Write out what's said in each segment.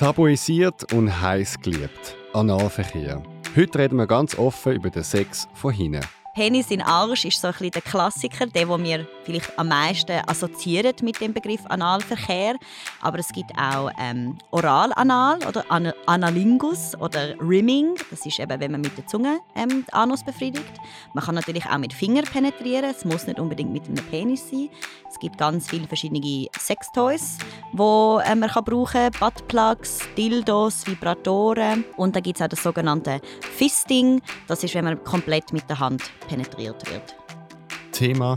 Tabuisiert und heiß geliebt. Analverkehr. Heute reden wir ganz offen über den Sex von hinten. Penis in Arsch ist so ein bisschen der Klassiker, der, den wir vielleicht am meisten assoziieren mit dem Begriff Analverkehr. Aber es gibt auch ähm, Oralanal oder An Analingus oder Rimming. Das ist eben, wenn man mit der Zunge ähm, den Anus befriedigt. Man kann natürlich auch mit Finger penetrieren. Es muss nicht unbedingt mit einem Penis sein. Es gibt ganz viele verschiedene Sextoys, die äh, man kann brauchen kann. Buttplugs, Dildos, Vibratoren. Und dann gibt es auch das sogenannte Fisting. Das ist, wenn man komplett mit der Hand penetriert wird. Thema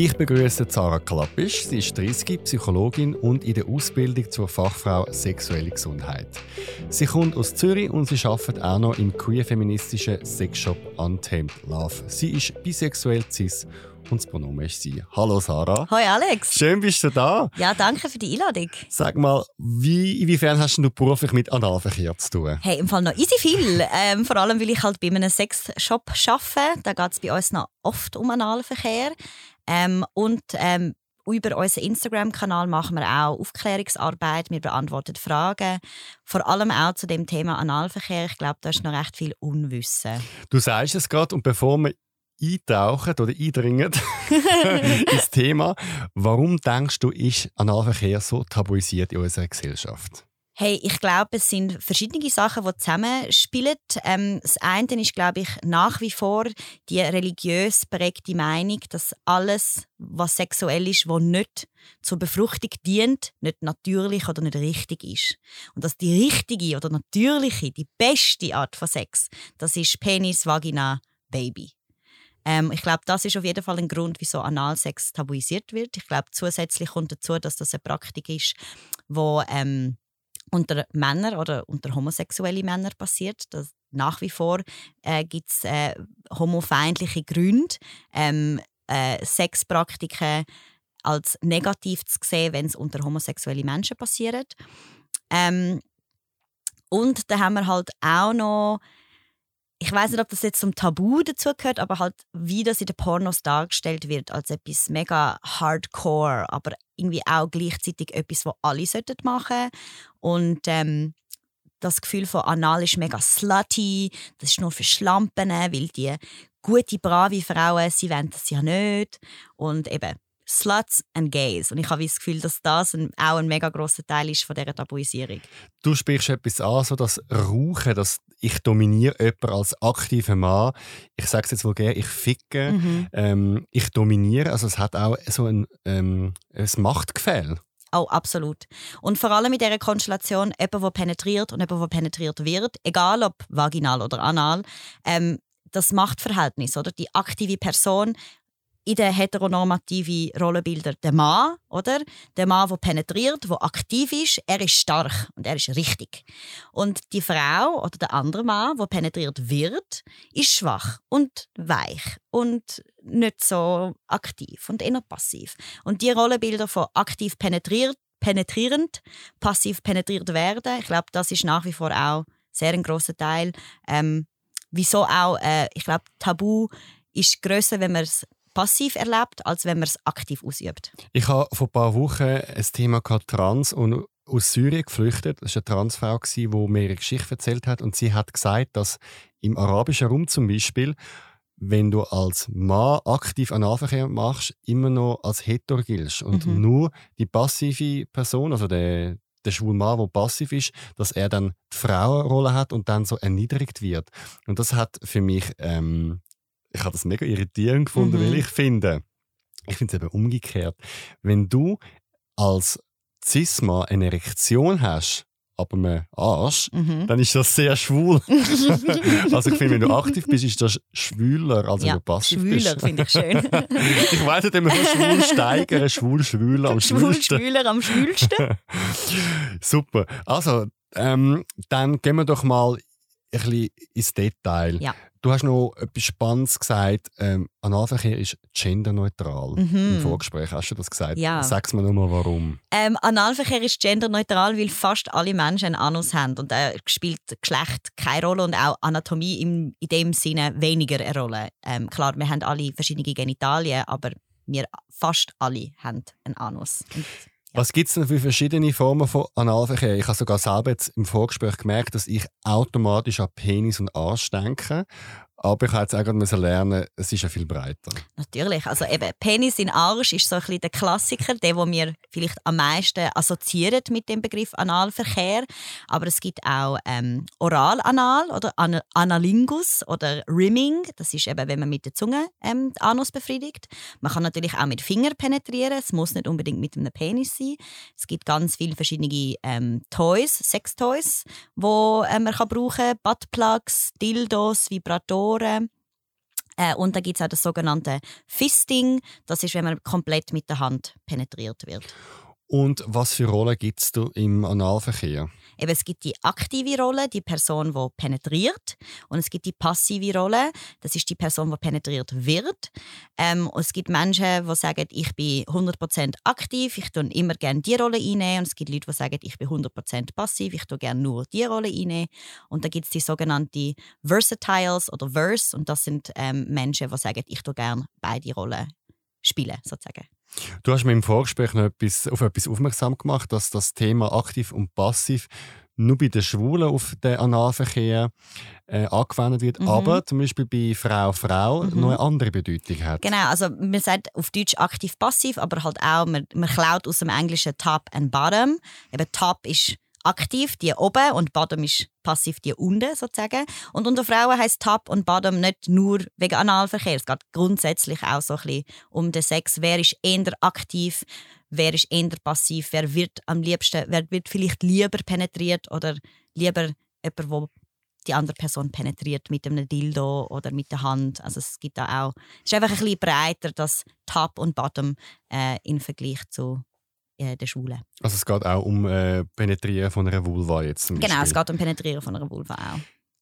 Ich begrüße Sarah Klappisch. Sie ist 30, Psychologin und in der Ausbildung zur Fachfrau Sexuelle Gesundheit. Sie kommt aus Zürich und sie arbeitet auch noch im queer-feministischen Sexshop Untamed Love. Sie ist bisexuell cis und das Pronomen ist sie. Hallo Sarah. Hoi Alex. Schön bist du da. Ja, danke für die Einladung. Sag mal, wie, inwiefern hast du beruflich mit Analverkehr zu tun? Hey, im Fall noch easy viel. Ähm, vor allem, weil ich halt bei einem Sexshop arbeite. Da geht es bei uns noch oft um Analverkehr. Ähm, und ähm, über unseren Instagram-Kanal machen wir auch Aufklärungsarbeit. Wir beantworten Fragen. Vor allem auch zu dem Thema Analverkehr. Ich glaube, da ist noch recht viel Unwissen. Du sagst es gerade und bevor wir eintauchen oder eindringen ins Thema, warum denkst du, ist Analverkehr so tabuisiert in unserer Gesellschaft? Hey, ich glaube, es sind verschiedene Sachen, die zusammenspielen. Ähm, das eine ist, glaube ich, nach wie vor die religiös prägte Meinung, dass alles, was sexuell ist, was nicht zur Befruchtung dient, nicht natürlich oder nicht richtig ist. Und dass die richtige oder natürliche, die beste Art von Sex, das ist Penis, Vagina, Baby. Ähm, ich glaube, das ist auf jeden Fall ein Grund, wieso Analsex tabuisiert wird. Ich glaube, zusätzlich kommt dazu, dass das eine Praktik ist, wo ähm, unter Männern oder unter homosexuellen Männern passiert. Das, nach wie vor äh, gibt es äh, homofeindliche Gründe, ähm, äh, Sexpraktiken als negativ zu sehen, wenn es unter homosexuellen Menschen passiert. Ähm, und dann haben wir halt auch noch ich weiß nicht, ob das jetzt zum Tabu dazugehört, aber halt, wie das in den Pornos dargestellt wird, als etwas mega hardcore, aber irgendwie auch gleichzeitig etwas, was alle machen sollten. Und ähm, das Gefühl von Anal ist mega slutty, das ist nur für Schlampen, weil die gute, brave Frauen, sie wollen das ja nicht. Und eben, Sluts and Gays. Und ich habe das Gefühl, dass das ein, auch ein mega grosser Teil ist von dieser Tabuisierung. Du sprichst etwas an, so das Rauchen, dass ich dominiere jemanden als aktiver Mann. Ich sage es jetzt wohl gerne, ich ficke, mhm. ähm, ich dominiere. Also es hat auch so ein, ähm, ein Machtgefälle. Oh, absolut. Und vor allem in dieser Konstellation, jemand, der penetriert und jemand, der penetriert wird, egal ob vaginal oder anal, ähm, das Machtverhältnis, oder? Die aktive Person in den heteronormativen Rollenbildern der Mann, oder? Der Mann, der penetriert, der aktiv ist, er ist stark und er ist richtig. Und die Frau oder der andere Mann, der penetriert wird, ist schwach und weich und nicht so aktiv und eher passiv. Und die Rollenbilder von aktiv penetriert, penetrierend, passiv penetriert werden, ich glaube, das ist nach wie vor auch sehr ein großer Teil. Ähm, wieso auch, äh, ich glaube, Tabu ist größer, wenn man es passiv erlebt, als wenn man es aktiv ausübt. Ich habe vor ein paar Wochen ein Thema gehabt, Trans und aus Syrien geflüchtet. Das war eine Transfrau, die mir ihre Geschichte erzählt hat. Und sie hat gesagt, dass im arabischen Raum zum Beispiel, wenn du als Mann aktiv Analverkehr machst, immer noch als hetero giltst. Und mhm. nur die passive Person, also der, der schwule Mann, der passiv ist, dass er dann die Frauenrolle hat und dann so erniedrigt wird. Und das hat für mich ähm, ich habe das mega irritierend gefunden, mhm. weil ich finde, ich finde es eben umgekehrt. Wenn du als Cisma eine Erektion hast, aber einen Arsch, mhm. dann ist das sehr schwul. also ich finde, wenn du aktiv bist, ist das schwüler, als ja, wenn du passiv schwüler, bist. Schwüler finde ich schön. ich weiß nicht, immer schwul steigern, schwul schwüler am. Schwul schwüler am schwülsten. Super. Also, ähm, dann gehen wir doch mal ein bisschen ins Detail. Ja. Du hast noch etwas Spannendes gesagt. Ähm, Analverkehr ist genderneutral. Mhm. Im Vorgespräch hast du das gesagt. Ja. Sag's mir nur mal, warum. Ähm, Analverkehr ist genderneutral, weil fast alle Menschen einen Anus haben und da spielt Geschlecht keine Rolle und auch Anatomie im, in dem Sinne weniger eine Rolle. Ähm, klar, wir haben alle verschiedene Genitalien, aber wir fast alle haben einen Anus. Und Was gibt es denn für verschiedene Formen von Analverkehr? Ich habe sogar selber jetzt im Vorgespräch gemerkt, dass ich automatisch an Penis und Arsch denke. Aber ich habe jetzt auch lernen, es ist ja viel breiter. Natürlich. Also eben, Penis in Arsch ist so ein bisschen der Klassiker, der, wo wir vielleicht am meisten assoziieren mit dem Begriff Analverkehr. Aber es gibt auch ähm, Oralanal oder An Analingus oder Rimming. Das ist eben, wenn man mit der Zunge ähm, den Anus befriedigt. Man kann natürlich auch mit Finger penetrieren. Es muss nicht unbedingt mit einem Penis sein. Es gibt ganz viele verschiedene ähm, Toys, Sextoys, wo äh, man kann brauchen kann. Buttplugs, Dildos, Vibratoren. Äh, und dann gibt es auch das sogenannte Fisting. Das ist, wenn man komplett mit der Hand penetriert wird. Und was für Rollen gibt es im Analverkehr? Eben, es gibt die aktive Rolle, die Person, die penetriert. Und es gibt die passive Rolle, das ist die Person, die penetriert wird. Ähm, und es gibt Menschen, die sagen, ich bin 100% aktiv, ich tue immer gerne die Rolle einnehmen. Und es gibt Leute, die sagen, ich bin 100% passiv, ich tue gerne nur die Rolle einnehmen. Und dann gibt es die sogenannten Versatiles oder Verse. Und das sind ähm, Menschen, die sagen, ich tue gerne beide Rollen spielen, sozusagen. Du hast mir im Vorgespräch noch etwas, auf etwas aufmerksam gemacht, dass das Thema aktiv und passiv nur bei den Schwulen auf den Analverkehr äh, angewendet wird, Mhm. aber zum Beispiel bei Frau Frau Mhm. noch eine andere Bedeutung hat. Genau, also man sagt auf Deutsch aktiv-passiv, aber halt auch, man, man klaut aus dem Englischen Top and Bottom. Eben Top ist aktiv, die oben, und Bottom ist passiv, die unten sozusagen. Und unter Frauen heißt Top und Bottom nicht nur wegen Analverkehr. Es geht grundsätzlich auch so ein bisschen um den Sex. Wer ist eher aktiv, wer ist eher passiv, wer wird am liebsten, wer wird vielleicht lieber penetriert oder lieber jemand, wo die andere Person penetriert mit einem Dildo oder mit der Hand. Also es gibt da auch, es ist einfach ein bisschen breiter, das Top und Bottom äh, im Vergleich zu äh, den Schwulen. Also es geht auch um äh, Penetrieren von einer Vulva jetzt Genau, es geht um Penetrieren von einer Vulva auch.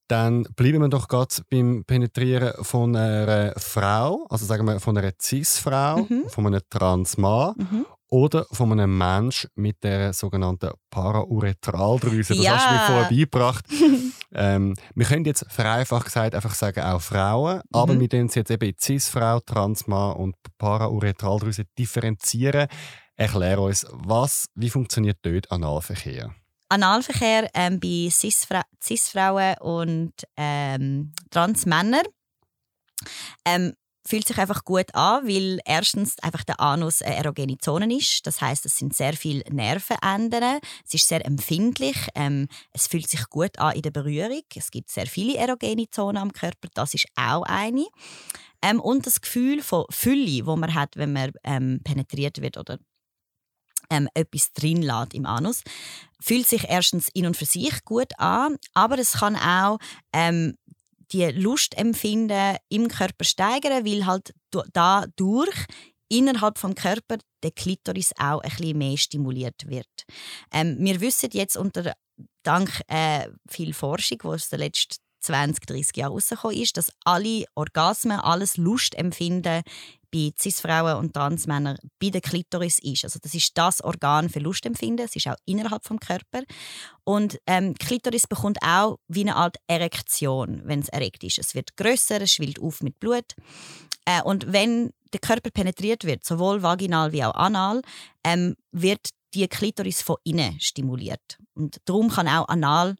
Dann bleiben wir doch gerade beim Penetrieren von einer Frau, also sagen wir von einer Cis-Frau, Mhm. von einem Trans-Mann Mhm. oder von einem Mensch mit der sogenannten Parauretraldrüse. Das Ja. hast du mir vorher beigebracht. ähm, wir können jetzt vereinfacht gesagt einfach sagen auch Frauen, aber Mhm. wir tun sie jetzt eben Cis-Frau, Trans-Mann und Parauretraldrüse differenzieren. Erklär uns, was, wie funktioniert dort Analverkehr? Analverkehr ähm, bei Cis-Fra Cis-Frauen und ähm, Trans-Männern ähm, fühlt sich einfach gut an, weil erstens einfach der Anus eine erogene Zone ist. Das heißt, es sind sehr viele Nervenenden. Es ist sehr empfindlich. Ähm, es fühlt sich gut an in der Berührung. Es gibt sehr viele erogene Zonen am Körper. Das ist auch eine. Ähm, und das Gefühl von Fülle, wo man hat, wenn man ähm, penetriert wird oder ähm, etwas drin lässt im Anus, fühlt sich erstens in und für sich gut an, aber es kann auch ähm, die Lustempfinden im Körper steigern, weil halt du- dadurch innerhalb vom Körper der Klitoris auch ein bisschen mehr stimuliert wird. Ähm, wir wissen jetzt unter dank äh, viel Forschung, die aus den letzten 20, 30 Jahren rausgekommen ist, dass alle Orgasmen, alles Lustempfinden bei Cis-Frauen und Transmännern bei der Klitoris ist. Also das ist das Organ für Lustempfinden. Es ist auch innerhalb vom Körper. Und ähm, Klitoris bekommt auch wie eine Art Erektion, wenn es erregt ist. Es wird größer, es schwillt auf mit Blut. Äh, und wenn der Körper penetriert wird, sowohl vaginal wie auch anal, ähm, wird die Klitoris von innen stimuliert. Und darum kann auch anal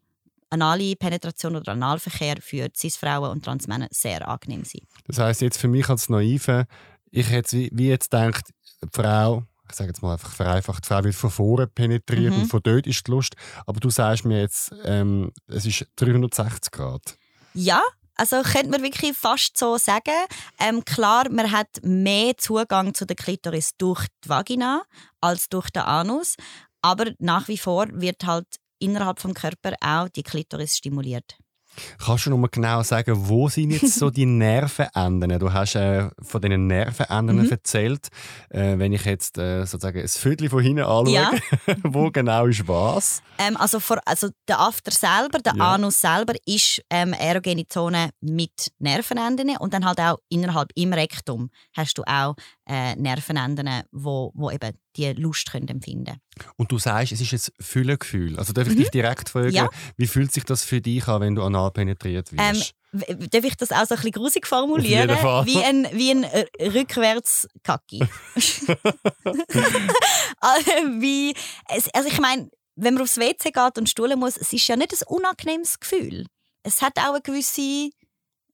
anale Penetration oder Analverkehr für Cis-Frauen und Transmänner sehr angenehm sein. Das heißt jetzt für mich als Naive, ich hätte wie, wie jetzt gedacht, die Frau, ich sage jetzt mal einfach vereinfacht, die Frau wird von vorne penetriert Mhm. und von dort ist die Lust. Aber du sagst mir jetzt, ähm, es ist 360 Grad. Ja, also könnte man wirklich fast so sagen. Ähm, klar, man hat mehr Zugang zu der Klitoris durch die Vagina als durch den Anus, aber nach wie vor wird halt innerhalb vom Körper auch die Klitoris stimuliert. Kannst du noch mal genau sagen, wo sind jetzt so die Nervenenden? Du hast äh, von diesen Nervenenden mhm. erzählt. Äh, wenn ich jetzt äh, sozusagen ein Viertel von hinten anschaue, ja. wo genau ist was? Ähm, also, vor, also der After selber, der ja. Anus selber, ist ähm, erogene Zone mit Nervenenden und dann halt auch innerhalb im Rektum hast du auch äh, Nervenenden, wo, wo eben die Lust können empfinden Und du sagst, es ist ein Füllegefühl. Also darf ich mhm. dich direkt fragen, ja. wie fühlt sich das für dich an, wenn du anal penetriert wirst? Ähm, darf ich das auch so ein bisschen grusig formulieren? Wie ein, wie ein äh, Rückwärtskacki. also, wie, also ich meine, wenn man aufs WC geht und stuhlen muss, es ist ja nicht ein unangenehmes Gefühl. Es hat auch eine gewisse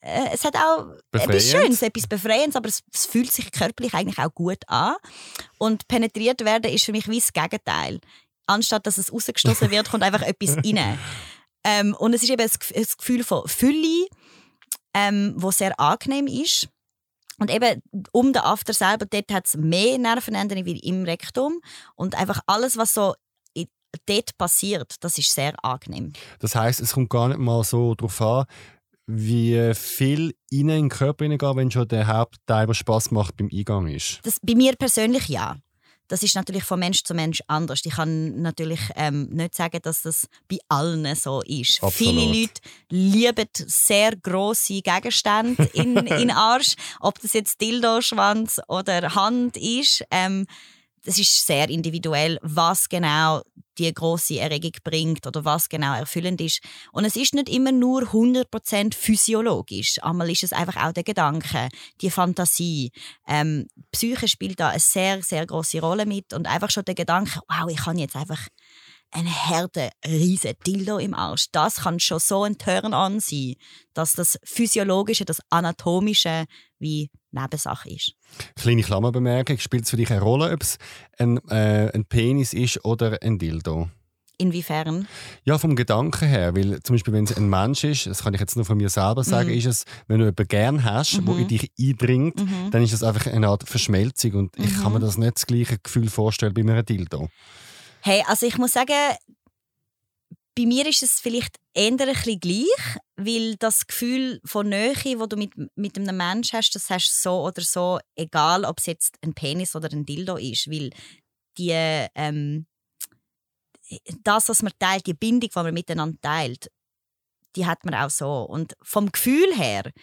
äh, es hat auch etwas Schönes, etwas Befreiendes, aber es, es, fühlt sich körperlich eigentlich auch gut an. Und penetriert werden ist für mich wie das Gegenteil. Anstatt dass es rausgestoßen wird, kommt einfach etwas rein. Ähm, und es ist eben ein Gefühl von Fülle, ähm, wo sehr angenehm ist. Und eben um den After selber, dort hat es mehr Nervenenden wie im Rektum. Und einfach alles, was so dort passiert, das ist sehr angenehm. Das heißt, es kommt gar nicht mal so darauf an, wie viel in den Körper hineingehen, wenn schon der Hauptteil, der Spass macht, beim Eingang ist? Das, bei mir persönlich ja. Das ist natürlich von Mensch zu Mensch anders. Ich kann natürlich ähm, nicht sagen, dass das bei allen so ist. Absolut. Viele Leute lieben sehr große Gegenstände in, in Arsch, ob das jetzt Dildo, Schwanz oder Hand ist. Ähm, es ist sehr individuell, was genau die große Erregung bringt oder was genau erfüllend ist. Und es ist nicht immer nur 100% physiologisch. Einmal ist es einfach auch der Gedanke, die Fantasie. Ähm, Psyche spielt da eine sehr, sehr große Rolle mit und einfach schon der Gedanke, wow, ich kann jetzt einfach eine Herde riesen Dildo im Arsch. Das kann schon so ein Turn-on sein, dass das Physiologische, das Anatomische wie Nebensache ist. Kleine Klammerbemerkung, spielt es für dich eine Rolle, ob es ein, äh, ein Penis ist oder ein Dildo? Inwiefern? Ja, vom Gedanken her. Weil zum Beispiel, wenn es ein Mensch ist, das kann ich jetzt nur von mir selber sagen, mhm. ist es, wenn du jemanden gern hast, mhm. wo in dich eindringt, mhm. dann ist es einfach eine Art Verschmelzung. Und ich kann mir mhm. das nicht das gleiche Gefühl vorstellen bei einem Dildo. Hey, also ich muss sagen, bei mir ist es vielleicht eher ein bisschen gleich, weil das Gefühl von Nähe, das du mit, mit einem Menschen hast, das hast du so oder so, egal ob es jetzt ein Penis oder ein Dildo ist, weil die, ähm, das, was man teilt, die Bindung, die man miteinander teilt, die hat man auch so. Und vom Gefühl her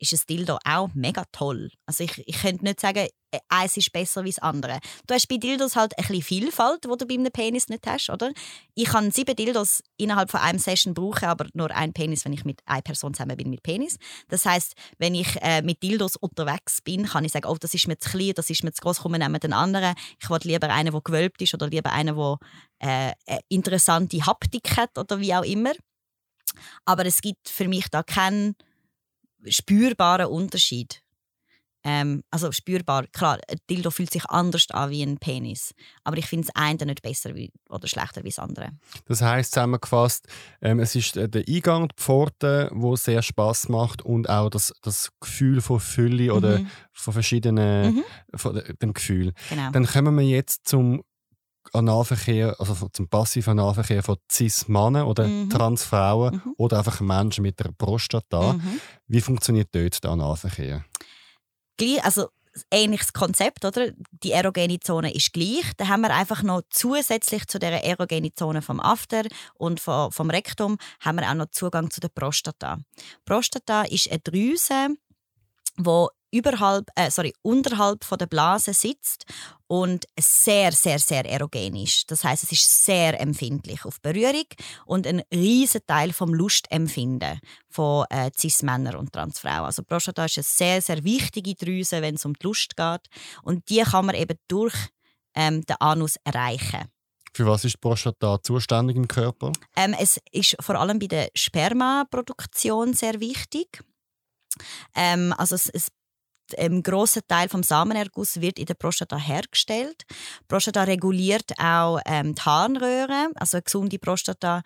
ist ein Dildo auch mega toll. Also ich, ich könnte nicht sagen, äh, eins ist besser als das andere. Du hast bei Dildos halt ein bisschen Vielfalt, die du bei einem Penis nicht hast, oder? Ich kann sieben Dildos innerhalb von einem Session brauchen, aber nur ein Penis, wenn ich mit einer Person zusammen bin mit Penis. Das heißt, wenn ich äh, mit Dildos unterwegs bin, kann ich sagen, oh, das ist mir zu klein, das ist mir zu groß, komm, wir nehmen den anderen. Ich will lieber einen, der gewölbt ist oder lieber einen, der äh, eine interessante Haptik hat oder wie auch immer. Aber es gibt für mich da keinen spürbaren Unterschied. Ähm, also spürbar, klar, ein Dildo fühlt sich anders an wie ein Penis. Aber ich finde das eine nicht besser wie, oder schlechter wie das andere. Das heisst zusammengefasst, ähm, es ist äh, der Eingang, die Pforte, wo sehr Spaß macht und auch das, das Gefühl von Fülle mhm. oder von verschiedenen, mhm. von dem Gefühl. Genau. Dann kommen wir jetzt zum Analverkehr, also zum passiven Analverkehr von Cis-Männern oder mhm. Transfrauen mhm. oder einfach Menschen mit der Prostata. Mhm. Wie funktioniert dort der Analverkehr? Also ähnliches Konzept, oder? Die erogene Zone ist gleich. Da haben wir einfach noch zusätzlich zu der erogenen Zone vom After und vom Rektum haben wir auch noch Zugang zu der Prostata. Prostata ist eine Drüse, wo überhalb, äh, sorry, unterhalb von der Blase sitzt und sehr, sehr, sehr erogen ist. Das heißt, es ist sehr empfindlich auf Berührung und ein riesen Teil vom Lustempfinden von äh, Cis-Männern und Transfrauen. Also Prostata ist eine sehr, sehr wichtige Drüse, wenn es um die Lust geht und die kann man eben durch ähm, den Anus erreichen. Für was ist die Prostata zuständig im Körper? Ähm, es ist vor allem bei der Spermaproduktion sehr wichtig. Ähm, also es, es ein grosser Teil vom Samenerguss wird in der Prostata hergestellt. Die Prostata reguliert auch ähm, die Harnröhre, also eine gesunde Prostata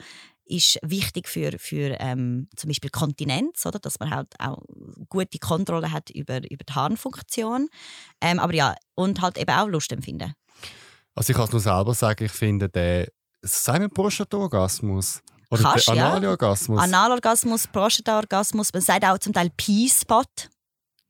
ist wichtig für, für ähm, zum Beispiel Kontinenz, oder? dass man halt auch gute Kontrolle hat über, über die Harnfunktion. Ähm, aber ja, und halt eben auch Lust empfinden. Also ich kann es nur selber sagen, ich finde den, sagen wir Prostata-Orgasmus? Oder Kannst, der ja. Analorgasmus. Analorgasmus, Prostataorgasmus, man sagt auch zum Teil P-Spot.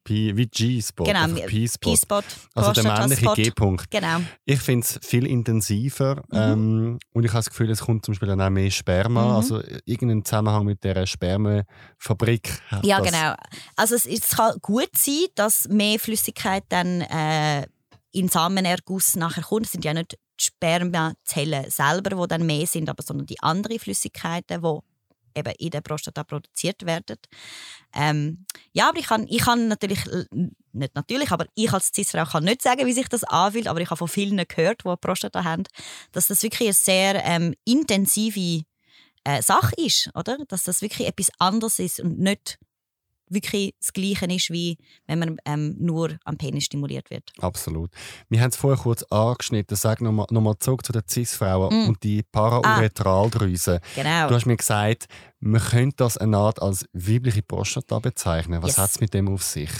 P wie G-Spot. Genau, P-Spot. Also der männliche. G-Punkt. Genau. Ich finde es viel intensiver Mhm. ähm, und ich habe das Gefühl, es kommt zum Beispiel dann auch mehr Sperma. Mhm. Also irgendeinen Zusammenhang mit der Spermafabrik Ja, genau. Also es, es kann gut sein, dass mehr Flüssigkeit dann äh, in Samenerguss nachher kommt. Es sind ja nicht die Spermazellen selber, die dann mehr sind, aber sondern die anderen Flüssigkeiten, die eben in der Prostata produziert werden. Ähm, ja, aber ich kann, ich kann natürlich, nicht natürlich, aber ich als Cis-Frau kann nicht sagen, wie sich das anfühlt, aber ich habe von vielen gehört, die Prostata haben, dass das wirklich eine sehr ähm, intensive äh, Sache ist, oder? Dass das wirklich etwas anderes ist und nicht wirklich das Gleiche ist, wie wenn man ähm, nur am Penis stimuliert wird. Absolut. Wir haben es vorher kurz angeschnitten. Sag nochmal noch mal zurück zu den Cis-Frauen Mm. und die Parauretraldrüse. Genau. Du hast mir gesagt, man könnte das eine Art als weibliche Prostata bezeichnen. Was Yes. hat es mit dem auf sich?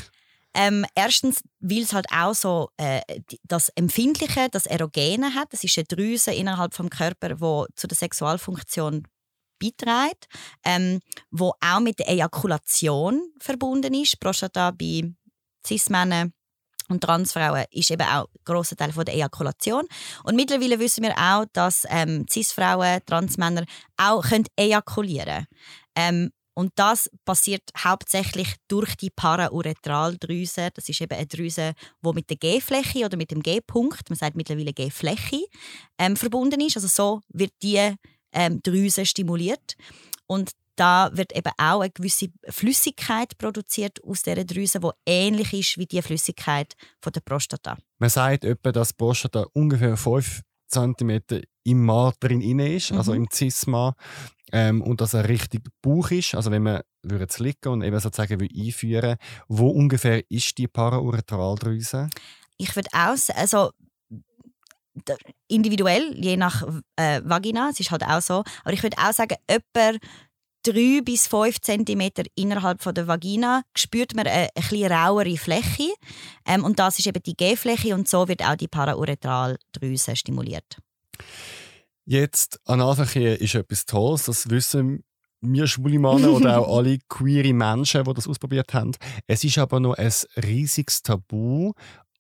Ähm, erstens, weil es halt auch so äh, das Empfindliche, das Erogene hat. Das ist eine Drüse innerhalb vom Körper, wo zu der Sexualfunktion beiträgt, ähm, wo auch mit der Ejakulation verbunden ist. Prostata bei Cis-Männern und Transfrauen ist eben auch ein grosser Teil von der Ejakulation. Und mittlerweile wissen wir auch, dass ähm, Cis-Frauen, Transmänner auch können ejakulieren können. Ähm, und das passiert hauptsächlich durch die Parauretraldrüse. Das ist eben eine Drüse, die mit der G-Fläche oder mit dem G-Punkt, man sagt mittlerweile G-Fläche, ähm, verbunden ist. Also so wird die ähm, Drüse stimuliert. Und da wird eben auch eine gewisse Flüssigkeit produziert aus dieser Drüse, die ähnlich ist wie die Flüssigkeit von der Prostata. Man sagt etwa, dass die Prostata ungefähr 5 cm im Mann drin inne ist, also Mhm. im Cis-Mann. Ähm, und dass er richtig Bauch ist. Also wenn man würde es liegen und eben sozusagen einführen wo ungefähr ist die Parauretraldrüse? Ich würde auch also individuell, je nach äh, Vagina, es ist halt auch so, aber ich würde auch sagen, etwa 3 bis 5 cm innerhalb von der Vagina spürt man eine, eine rauere Fläche ähm, und das ist eben die G-Fläche und so wird auch die Parauretraldrüse stimuliert. Jetzt, Analverkehr ist etwas Tolles, das wissen wir schwule Männer oder auch alle queere Menschen, die das ausprobiert haben. Es ist aber noch ein riesiges Tabu,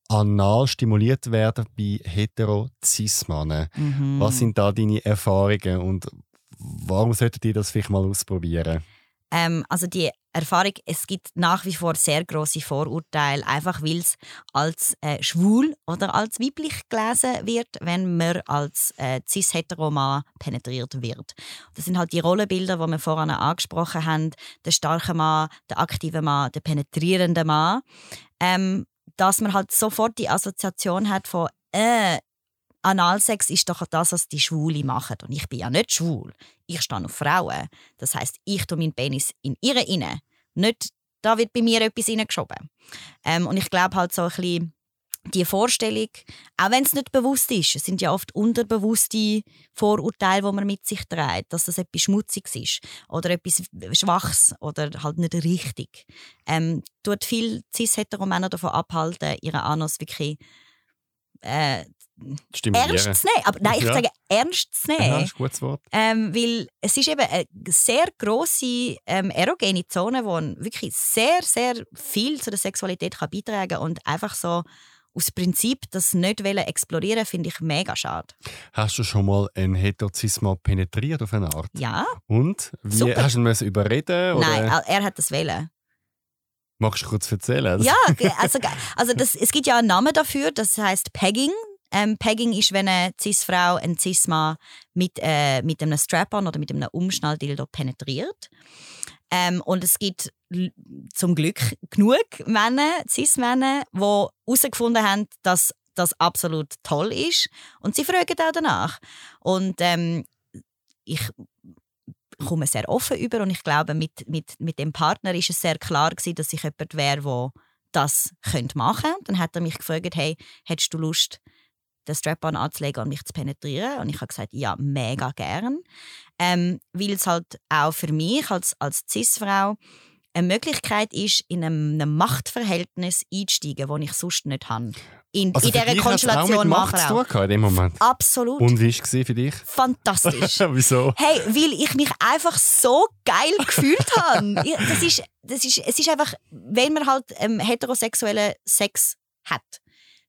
anal stimuliert werden bei hetero-cis-Männern. Mhm. Was sind da deine Erfahrungen und warum solltet ihr das vielleicht mal ausprobieren? Ähm, also die Erfahrung, es gibt nach wie vor sehr große Vorurteile, einfach weil es als äh, schwul oder als weiblich gelesen wird, wenn man als äh, cis-hetero-Mann penetriert wird. Das sind halt die Rollenbilder, die wir vorhin angesprochen haben, der starke Mann, der aktive Mann, der penetrierende Mann. Ähm, dass man halt sofort die Assoziation hat von äh, Analsex ist doch das, was die Schwule machen. Und ich bin ja nicht schwul. Ich stehe auf Frauen. Das heißt, ich tue meinen Penis in ihre inne. Nicht, da wird bei mir etwas hineingeschoben. Ähm, und ich glaube halt so ein bisschen, die Vorstellung, auch wenn es nicht bewusst ist, es sind ja oft unterbewusste Vorurteile, die man mit sich trägt, dass das etwas Schmutziges ist oder etwas Schwaches oder halt nicht richtig. Ähm, tut viel cis-hetero-Männer davon abhalten, ihren Anus wirklich äh, Stimulieren. ernst zu nehmen. Aber nein, ich Ja. sage ernst zu nehmen. ist ein gutes Wort. Ähm, weil es ist eben eine sehr grosse ähm, erogene Zone, die wirklich sehr, sehr viel zu der Sexualität kann beitragen kann. Und einfach so aus Prinzip das nicht explorieren, finde ich mega schade. Hast du schon mal einen Heterozisma penetriert auf eine Art? Ja, Und? Wie, Super. hast du ihn überreden? Oder nein, er hat das wollen. Magst du kurz erzählen? Ja, also, also das, es gibt ja einen Namen dafür, das heißt Pegging. Ähm, Pegging ist, wenn eine Cis-Frau einen Cis-Mann mit, äh, mit einem Strap-on oder mit einem Umschnalldildo penetriert. Ähm, und es gibt zum Glück genug Männer, Cis-Männer, die herausgefunden haben, dass das absolut toll ist. Und sie fragen auch danach. Und ähm, ich komme sehr offen über und ich glaube, mit, mit, mit dem Partner ist es sehr klar gewesen, dass ich jemand wäre, der das könnte machen könnte. Dann hat er mich gefragt, hey, hättest du Lust, den Strap-on anzulegen und mich zu penetrieren? Und ich habe gesagt, ja, mega gern. Ähm, weil es halt auch für mich als, als Cis-Frau eine Möglichkeit ist, in einem, Machtverhältnis einzusteigen, das ich sonst nicht habe. in, Also in dieser Konstellation auch mit Macht zu Frau. tun in dem Moment. Absolut. Und wie war es für dich? Fantastisch. Wieso? Hey, weil ich mich einfach so geil gefühlt habe. Das ist, das ist, es ist einfach, wenn man halt ähm, heterosexuellen Sex hat,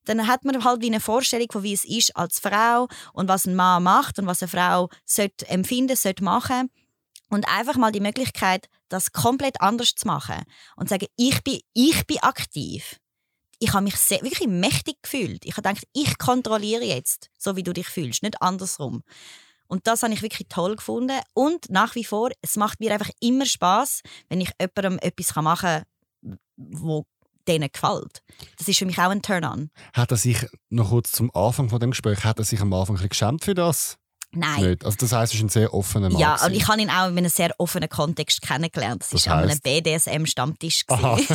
dann hat man halt wie eine Vorstellung von wie es ist als Frau und was ein Mann macht und was eine Frau sollte empfinden, sollte machen und einfach mal die Möglichkeit, das komplett anders zu machen und zu sagen, ich bin, ich bin aktiv. Ich habe mich sehr, wirklich mächtig gefühlt. Ich habe gedacht, ich kontrolliere jetzt, so wie du dich fühlst, nicht andersrum. Und das habe ich wirklich toll gefunden. Und nach wie vor, es macht mir einfach immer Spaß, wenn ich jemandem etwas machen kann, wo denen gefällt. Das ist für mich auch ein Turn-on. Hat er sich noch kurz zum Anfang von dem Gespräch, hat er sich am Anfang ein bisschen geschämt für das? Nein. Nicht. Also das heisst, er ist ein sehr offener Mann. Ja, und ich habe ihn auch in einem sehr offenen Kontext kennengelernt. Das Das war an einem? BDSM-Stammtisch. Okay,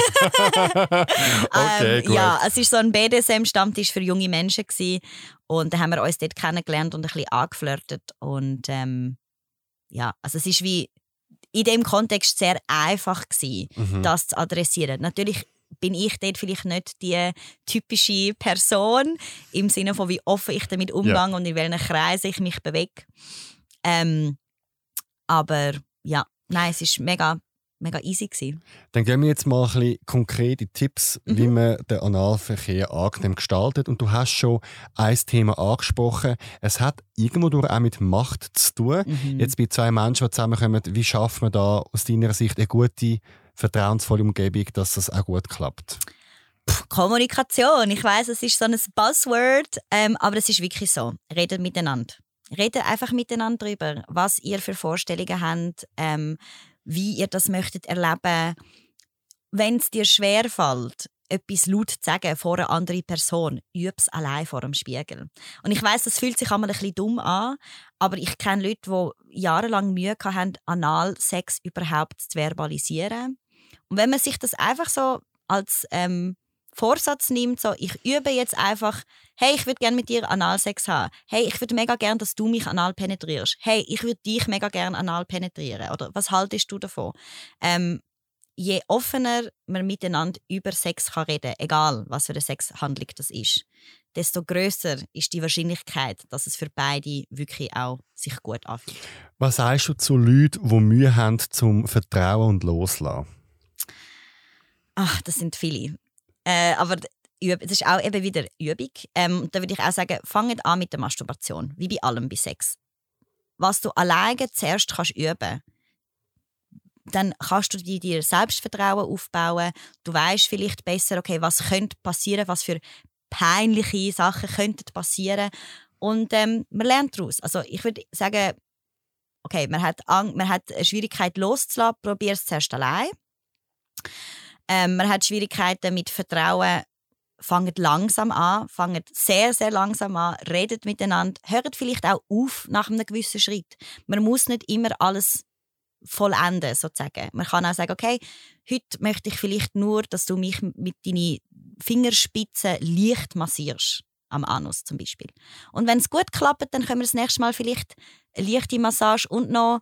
ähm, ja, es war so ein BDSM-Stammtisch für junge Menschen. Gewesen. Und dann haben wir uns dort kennengelernt und ein bisschen angeflirtet. Und ähm, ja, also es ist wie in dem Kontext sehr einfach gewesen, Mhm. das zu adressieren. Natürlich bin ich dort vielleicht nicht die typische Person im Sinne von wie offen ich damit umgehe und in welchen Kreisen ich mich bewege. Ähm, aber ja, nein, es ist mega, mega easy gewesen. Dann geben wir jetzt mal ein bisschen konkrete Tipps, wie Mhm. man den Analverkehr angenehm gestaltet. Und du hast schon ein Thema angesprochen. Es hat irgendwo durch auch mit Macht zu tun. Mhm. Jetzt bei zwei Menschen, die zusammenkommen, wie schafft man da aus deiner Sicht eine gute, vertrauensvolle Umgebung, dass das auch gut klappt? Kommunikation. Ich weiß, es ist so ein Buzzword, ähm, aber es ist wirklich so. Redet miteinander. Redet einfach miteinander darüber, was ihr für Vorstellungen habt, ähm, wie ihr das möchtet erleben. Wenn es dir schwerfällt, etwas laut zu sagen vor einer anderen Person, üb es allein vor dem Spiegel. Und ich weiß, das fühlt sich einmal ein bisschen dumm an, aber ich kenne Leute, die jahrelang Mühe haben, Analsex überhaupt zu verbalisieren. Und wenn man sich das einfach so als ähm, Vorsatz nimmt, so ich übe jetzt einfach, hey, ich würde gerne mit dir Analsex haben. Hey, ich würde mega gerne, dass du mich anal penetrierst. Hey, ich würde dich mega gerne anal penetrieren. Oder was haltest du davon? Ähm, je offener man miteinander über Sex kann reden, egal was für eine Sexhandlung das ist, desto größer ist die Wahrscheinlichkeit, dass es für beide wirklich auch sich gut anfühlt. Was sagst du zu Leuten, die Mühe haben zum Vertrauen und Loslassen? Ach, das sind viele. Äh, aber das ist auch eben wieder Übung. Ähm, da würde ich auch sagen, fangt an mit der Masturbation, wie bei allem bei Sex. Was du alleine zuerst kannst üben, dann kannst du dir, Selbstvertrauen aufbauen. Du weißt vielleicht besser, okay, was könnte passieren, was für peinliche Sachen könnten passieren. Und ähm, man lernt daraus. Also ich würde sagen, okay, man hat, Ang man hat eine Schwierigkeit loszulassen, probier es zuerst allein. Ähm, man hat Schwierigkeiten mit Vertrauen. Fangt langsam an, fangt sehr, sehr langsam an, redet miteinander, hört vielleicht auch auf nach einem gewissen Schritt. Man muss nicht immer alles vollenden, sozusagen. Man kann auch sagen, okay, heute möchte ich vielleicht nur, dass du mich mit deinen Fingerspitzen leicht massierst. Am Anus zum Beispiel. Und wenn es gut klappt, dann können wir das nächste Mal vielleicht eine leichte Massage und noch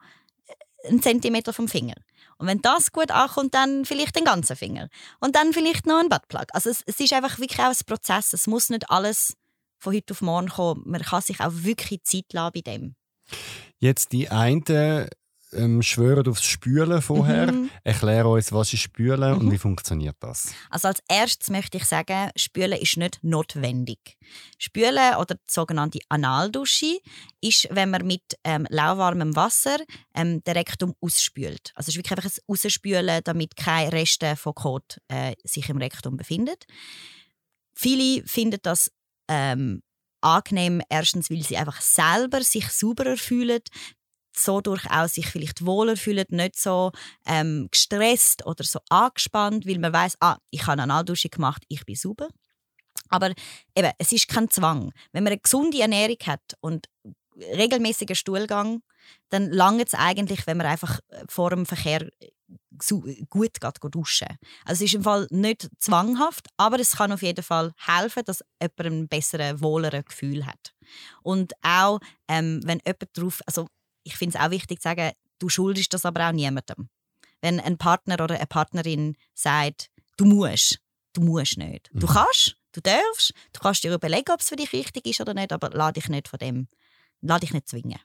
einen Zentimeter vom Finger. Und wenn das gut ankommt, dann vielleicht den ganzen Finger. Und dann vielleicht noch ein Buttplug. Also es, es ist einfach wirklich auch ein Prozess. Es muss nicht alles von heute auf morgen kommen. Man kann sich auch wirklich Zeit lassen bei dem. Jetzt die einen ähm, schwören aufs Spülen vorher. Mhm. Erklär uns, was ist Spülen und Mhm. wie funktioniert das? Also als erstes möchte ich sagen, Spülen ist nicht notwendig. Spülen oder die sogenannte Analdusche ist, wenn man mit ähm, lauwarmem Wasser ähm, den Rektum ausspült. Also es ist wirklich einfach ein Ausspülen, damit keine Reste von Kot äh, sich im Rektum befinden. Viele finden das ähm, angenehm, erstens, weil sie einfach selber sich sauberer fühlen, so durchaus sich vielleicht wohler fühlen, nicht so ähm, gestresst oder so angespannt, weil man weiß, ah, ich habe eine Analdusche gemacht, ich bin sauber. Aber eben, es ist kein Zwang. Wenn man eine gesunde Ernährung hat und regelmäßigen Stuhlgang, dann langt es eigentlich, wenn man einfach äh, vor dem Verkehr äh, gut geht, geht duschen. Also es ist im Fall nicht zwanghaft, aber es kann auf jeden Fall helfen, dass jemand ein besseres, wohleren Gefühl hat. Und auch, ähm, wenn jemand darauf, also ich finde es auch wichtig zu sagen, du schuldest das aber auch niemandem. Wenn ein Partner oder eine Partnerin sagt, du musst, du musst nicht. Du Mhm. kannst, Du darfst, du kannst dir überlegen, ob es für dich richtig ist oder nicht, aber lade dich nicht von dem, lade dich nicht zwingen.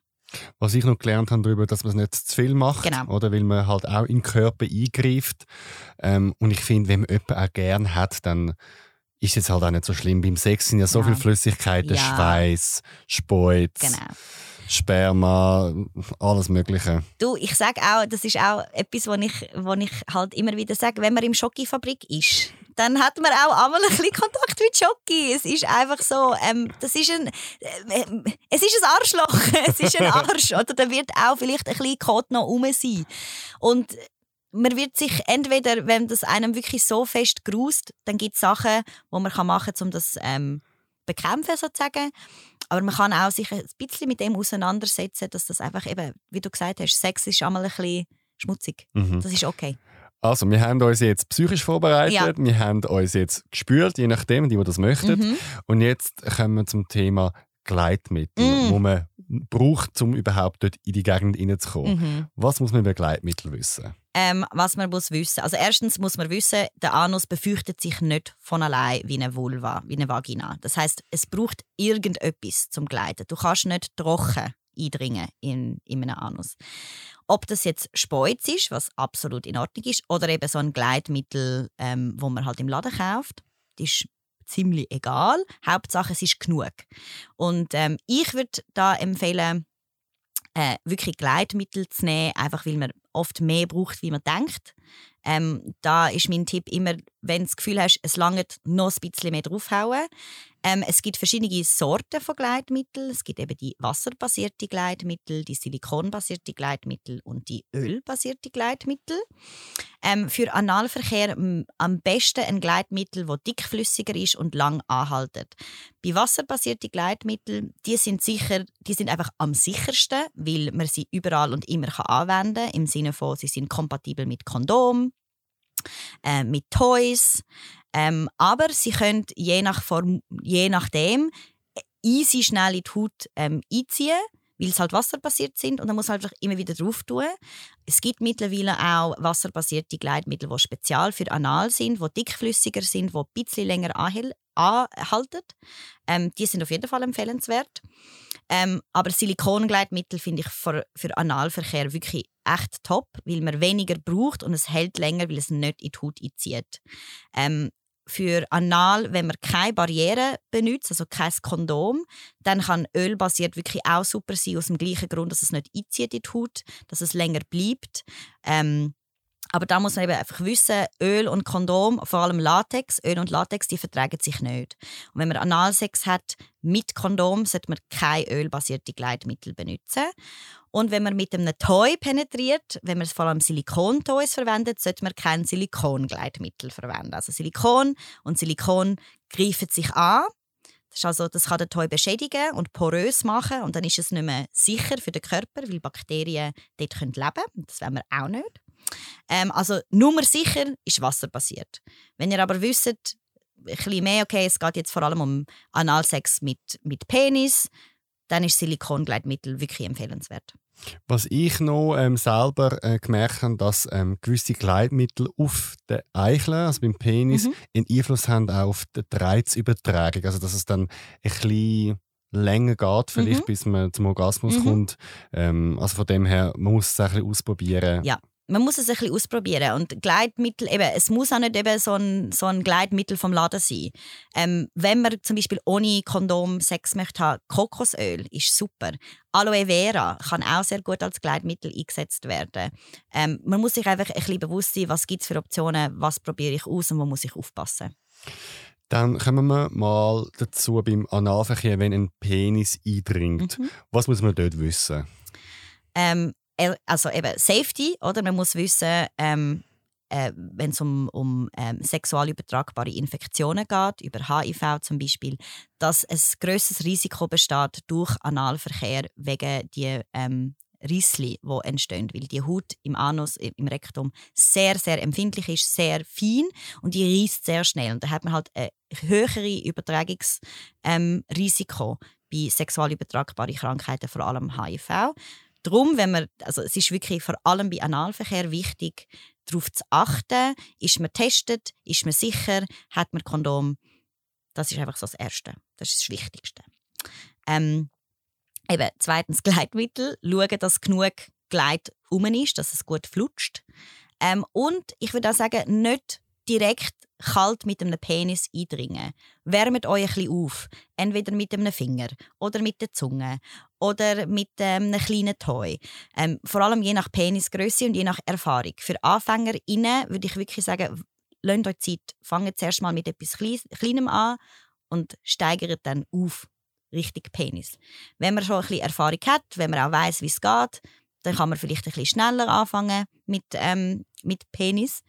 Was ich noch gelernt habe darüber, dass man es nicht zu viel macht, Genau. oder weil man halt auch in den Körper eingreift. Ähm, und ich finde, wenn man jemanden auch gerne hat, dann ist es halt auch nicht so schlimm. Beim Sex sind ja so Ja. viele Flüssigkeiten, Ja. Schweiß, Speuz, Genau. Sperma, alles Mögliche. Du, ich sage auch, das ist auch etwas, was ich, wo ich halt immer wieder sage, wenn man im Schokifabrik ist, dann hat man auch einmal ein bisschen Kontakt mit Schoki. Es ist einfach so, ähm, das ist ein, äh, es ist ein Arschloch, es ist ein Arsch, oder? Da wird auch vielleicht ein bisschen Kot noch rum sein. Und man wird sich entweder, wenn das einem wirklich so fest grust, dann gibt es Sachen, die man machen kann, um das ähm, bekämpfen sozusagen. Aber man kann auch sich ein bisschen mit dem auseinandersetzen, dass das einfach eben, wie du gesagt hast, Sex ist einmal ein bisschen schmutzig. Mhm. Das ist okay. Also, wir haben uns jetzt psychisch vorbereitet, Ja. wir haben uns jetzt gespült, je nachdem, die, die das möchten. Mhm. Und jetzt kommen wir zum Thema Gleitmittel, Mm. wo man braucht, um überhaupt dort in die Gegend reinzukommen. Mhm. Was muss man über Gleitmittel wissen? Ähm, was man muss wissen. Also erstens muss man wissen, der Anus befürchtet sich nicht von allein wie eine Vulva, wie eine Vagina. Das heißt, es braucht irgendetwas zum Gleiten. Du kannst nicht trocken eindringen in, in einem Anus. Ob das jetzt Speuz ist, was absolut in Ordnung ist, oder eben so ein Gleitmittel, ähm, wo man halt im Laden kauft, das ist ziemlich egal. Hauptsache, es ist genug. Und ähm, ich würde da empfehlen, äh, wirklich Gleitmittel zu nehmen, einfach weil man oft mehr braucht, wie man denkt. Ähm, da ist mein Tipp immer, wenn du das Gefühl hast, es langt noch ein bisschen mehr draufhauen. Ähm, es gibt verschiedene Sorten von Gleitmitteln. Es gibt eben die wasserbasierte Gleitmittel, die silikonbasierte Gleitmittel und die ölbasierte Gleitmittel. Ähm, für Analverkehr am besten ein Gleitmittel, das dickflüssiger ist und lang anhaltet. Bei wasserbasierten Gleitmitteln, die sind sicher, die sind einfach am sichersten, weil man sie überall und immer anwenden kann. Im Sinne von, sie sind kompatibel mit Kondom, äh, mit Toys. Ähm, aber sie können je, nach Form, je nachdem easy schnell in die Haut ähm, einziehen, weil sie halt wasserbasiert sind und dann muss man einfach immer wieder drauf tun. Es gibt mittlerweile auch wasserbasierte Gleitmittel, die spezial für Anal sind, die dickflüssiger sind, die ein bisschen länger anhalten. Ähm, die sind auf jeden Fall empfehlenswert. Ähm, aber Silikongleitmittel finde ich für, für Analverkehr wirklich echt top, weil man weniger braucht und es hält länger, weil es nicht in die Haut einzieht. Ähm, für Anal, wenn man keine Barriere benutzt, also kein Kondom, dann kann ölbasiert wirklich auch super sein, aus dem gleichen Grund, dass es nicht einzieht in die Haut, dass es länger bleibt. Ähm, aber da muss man eben einfach wissen, Öl und Kondom, vor allem Latex, Öl und Latex, die vertragen sich nicht. Und wenn man Analsex hat mit Kondom, sollte man kein ölbasierte Gleitmittel benutzen. Und wenn man mit einem Toy penetriert, wenn man vor allem Silikontoys verwendet, sollte man kein Silikongleitmittel verwenden. Also Silikon und Silikon greifen sich an. Also, das kann den Toy beschädigen und porös machen und dann ist es nicht mehr sicher für den Körper, weil Bakterien dort leben können. Das wollen wir auch nicht. Ähm, also Nummer sicher ist wasserbasiert. Wenn ihr aber wisst, ein bisschen mehr, okay, es geht jetzt vor allem um Analsex mit, mit Penis, dann ist Silikongleitmittel wirklich empfehlenswert. Was ich noch ähm, selber äh, gemerkt habe, dass ähm, gewisse Gleitmittel auf den Eicheln, also beim Penis, Mhm. einen Einfluss haben auf die Reizübertragung. Also dass es dann ein bisschen länger geht, vielleicht, Mhm. bis man zum Orgasmus Mhm. kommt. Ähm, also von dem her, man muss es ein bisschen ausprobieren. Ja. Man muss es ein bisschen ausprobieren. Und Gleitmittel, eben, es muss auch nicht eben so ein, so ein Gleitmittel vom Laden sein. Ähm, wenn man zum Beispiel ohne Kondom Sex möchte haben, Kokosöl ist super. Aloe Vera kann auch sehr gut als Gleitmittel eingesetzt werden. Ähm, man muss sich einfach ein bisschen bewusst sein, was gibt es für Optionen, was probiere ich aus und wo muss ich aufpassen. Dann kommen wir mal dazu beim Analverkehr, wenn ein Penis eindringt. Mhm. Was muss man dort wissen? Ähm, also eben Safety, oder? Man muss wissen, ähm, äh, wenn es um, um ähm, sexual übertragbare Infektionen geht, über HIV zum Beispiel, dass ein grösseres Risiko besteht durch Analverkehr wegen die ähm, Rissli, die entstehen, weil die Haut im Anus, im Rektum sehr, sehr empfindlich ist, sehr fein und die reißt sehr schnell. Und da hat man halt ein höhere Übertragungsrisiko ähm, bei sexual übertragbaren Krankheiten, vor allem HIV. Darum, wenn man, also es ist wirklich vor allem bei Analverkehr wichtig, darauf zu achten, ist man testet, ist man sicher, hat man Kondom. Das ist einfach so das Erste. Das ist das Wichtigste. Ähm, eben, zweitens Gleitmittel. Schauen, dass genug Gleit rum ist, dass es gut flutscht. Ähm, und ich würde auch sagen, nicht direkt kalt mit einem Penis eindringen. Wärmt euch ein bisschen auf. Entweder mit einem Finger oder mit der Zunge oder mit ähm, einem kleinen Toy. Ähm, vor allem je nach Penisgröße und je nach Erfahrung. Für AnfängerInnen würde ich wirklich sagen, lasst euch Zeit. Fangt zuerst mal mit etwas Kleinem an und steigert dann auf richtig Penis. Wenn man schon ein bisschen Erfahrung hat, wenn man auch weiß, wie es geht, dann kann man vielleicht ein bisschen schneller anfangen mit, ähm, mit Penis.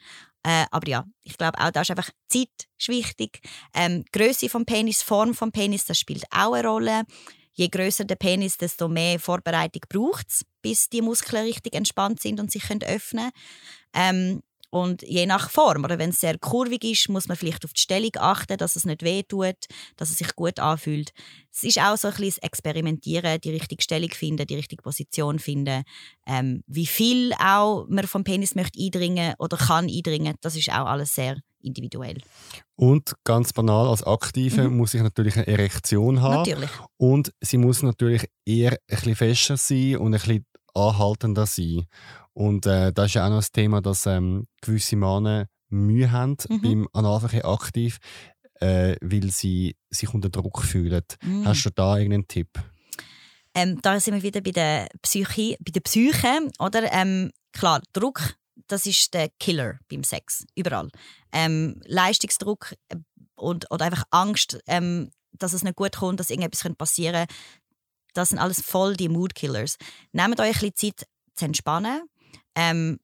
Äh, aber ja, ich glaube auch, da ist einfach Zeit ist wichtig. Ähm, Größe vom Penis, Form vom Penis, das spielt auch eine Rolle. Je größer der Penis, desto mehr Vorbereitung braucht es, bis die Muskeln richtig entspannt sind und sich öffnen können. Ähm, und je nach Form, oder wenn es sehr kurvig ist, muss man vielleicht auf die Stellung achten, dass es nicht weh tut, dass es sich gut anfühlt. Es ist auch so ein bisschen Experimentieren, die richtige Stellung finden, die richtige Position finden. Ähm, wie viel auch man vom Penis möchte eindringen oder kann eindringen, das ist auch alles sehr individuell. Und ganz banal, als Aktive mhm. muss ich natürlich eine Erektion haben. Natürlich. Und sie muss natürlich eher ein bisschen fester sein und ein bisschen anhaltender sein. Und äh, das ist ja auch noch das Thema, dass ähm, gewisse Männer Mühe haben mhm. beim Analverkehr aktiv, äh, weil sie sich unter Druck fühlen. Mhm. Hast du da irgendeinen Tipp? Ähm, da sind wir wieder bei der Psyche, bei der Psyche oder? Ähm, klar, Druck, das ist der Killer beim Sex, überall. Ähm, Leistungsdruck äh, und, oder einfach Angst, ähm, dass es nicht gut kommt, dass irgendetwas passieren könnte, das sind alles voll die Moodkillers. Nehmt euch ein bisschen Zeit zu entspannen ähm,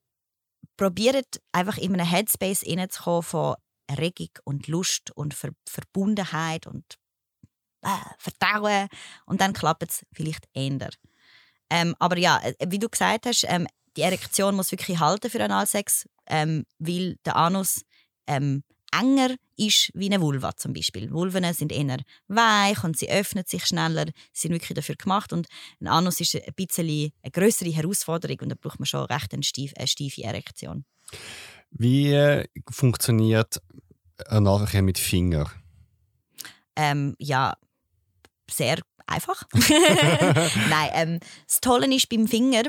probiert einfach in einem Headspace reinzukommen von Erregung und Lust und Ver Verbundenheit und äh, Vertrauen und dann klappt es vielleicht eher. Ähm, aber ja, äh, wie du gesagt hast, ähm, die Erektion muss wirklich halten für Analsex, ähm, weil der Anus ähm, enger ist wie eine Vulva zum Beispiel. Vulven sind eher weich und sie öffnen sich schneller, sie sind wirklich dafür gemacht und ein Anus ist ein bisschen eine größere Herausforderung und da braucht man schon recht eine steife, eine steife Erektion. Wie äh, funktioniert Analverkehr mit Finger? Ähm, ja, sehr einfach. Nein, ähm, das Tolle ist beim Finger,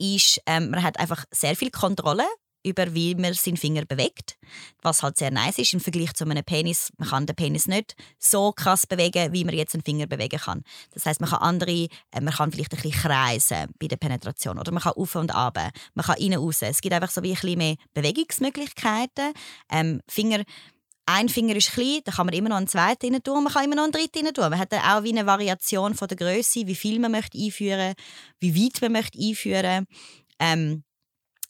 ist, ähm, man hat einfach sehr viel Kontrolle über wie man seinen Finger bewegt, was halt sehr nice ist im Vergleich zu einem Penis. Man kann den Penis nicht so krass bewegen, wie man jetzt einen Finger bewegen kann. Das heißt, man kann andere, äh, man kann vielleicht ein bisschen kreisen bei der Penetration oder man kann auf und ab, man kann rein raus. Es gibt einfach so wie ein bisschen mehr Bewegungsmöglichkeiten. Ähm, Finger ein Finger ist klein, da kann man immer noch einen zweiten rein tun, man kann immer noch einen dritten rein tun. Man hat dann auch wie eine Variation von der Größe, wie viel man möchte einführen, wie weit man möchte einführen. Ähm,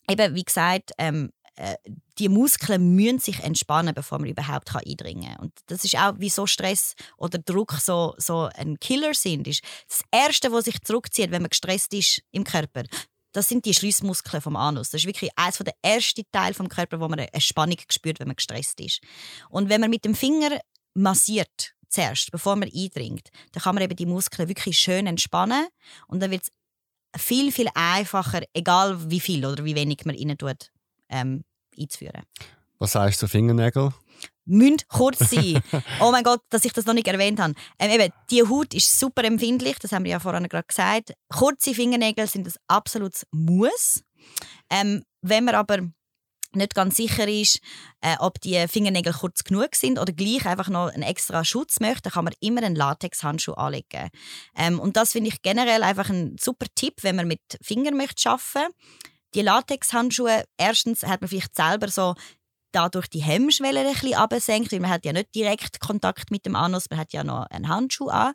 eben, wie gesagt, ähm, äh, die Muskeln müssen sich entspannen, bevor man überhaupt eindringen kann. Und das ist auch, wie so Stress oder Druck so, so ein Killer sind. Das Erste, was sich zurückzieht, wenn man gestresst ist im Körper, das sind die Schließmuskeln vom Anus. Das ist wirklich eines der ersten Teile vom Körper, wo man eine Spannung spürt, wenn man gestresst ist. Und wenn man mit dem Finger massiert, zuerst, bevor man eindringt, dann kann man eben die Muskeln wirklich schön entspannen und dann wird es viel, viel einfacher, egal wie viel oder wie wenig man rein tut, ähm, einzuführen. Was sagst du zu Fingernägeln? Müssen kurz sein. oh mein Gott, dass ich das noch nicht erwähnt habe. Ähm, eben, die Haut ist super empfindlich, das haben wir ja vorhin gerade gesagt. Kurze Fingernägel sind ein absolutes Muss. Ähm, wenn man aber nicht ganz sicher ist, äh, ob die Fingernägel kurz genug sind oder gleich einfach noch einen extra Schutz möchte, kann man immer einen Latexhandschuh anlegen. Ähm, und das finde ich generell einfach ein super Tipp, wenn man mit Fingern möchte arbeiten. Die Latexhandschuhe, erstens hat man vielleicht selber so dadurch die Hemmschwelle ein bisschen absenkt, weil man hat ja nicht direkt Kontakt mit dem Anus, man hat ja noch einen Handschuh an.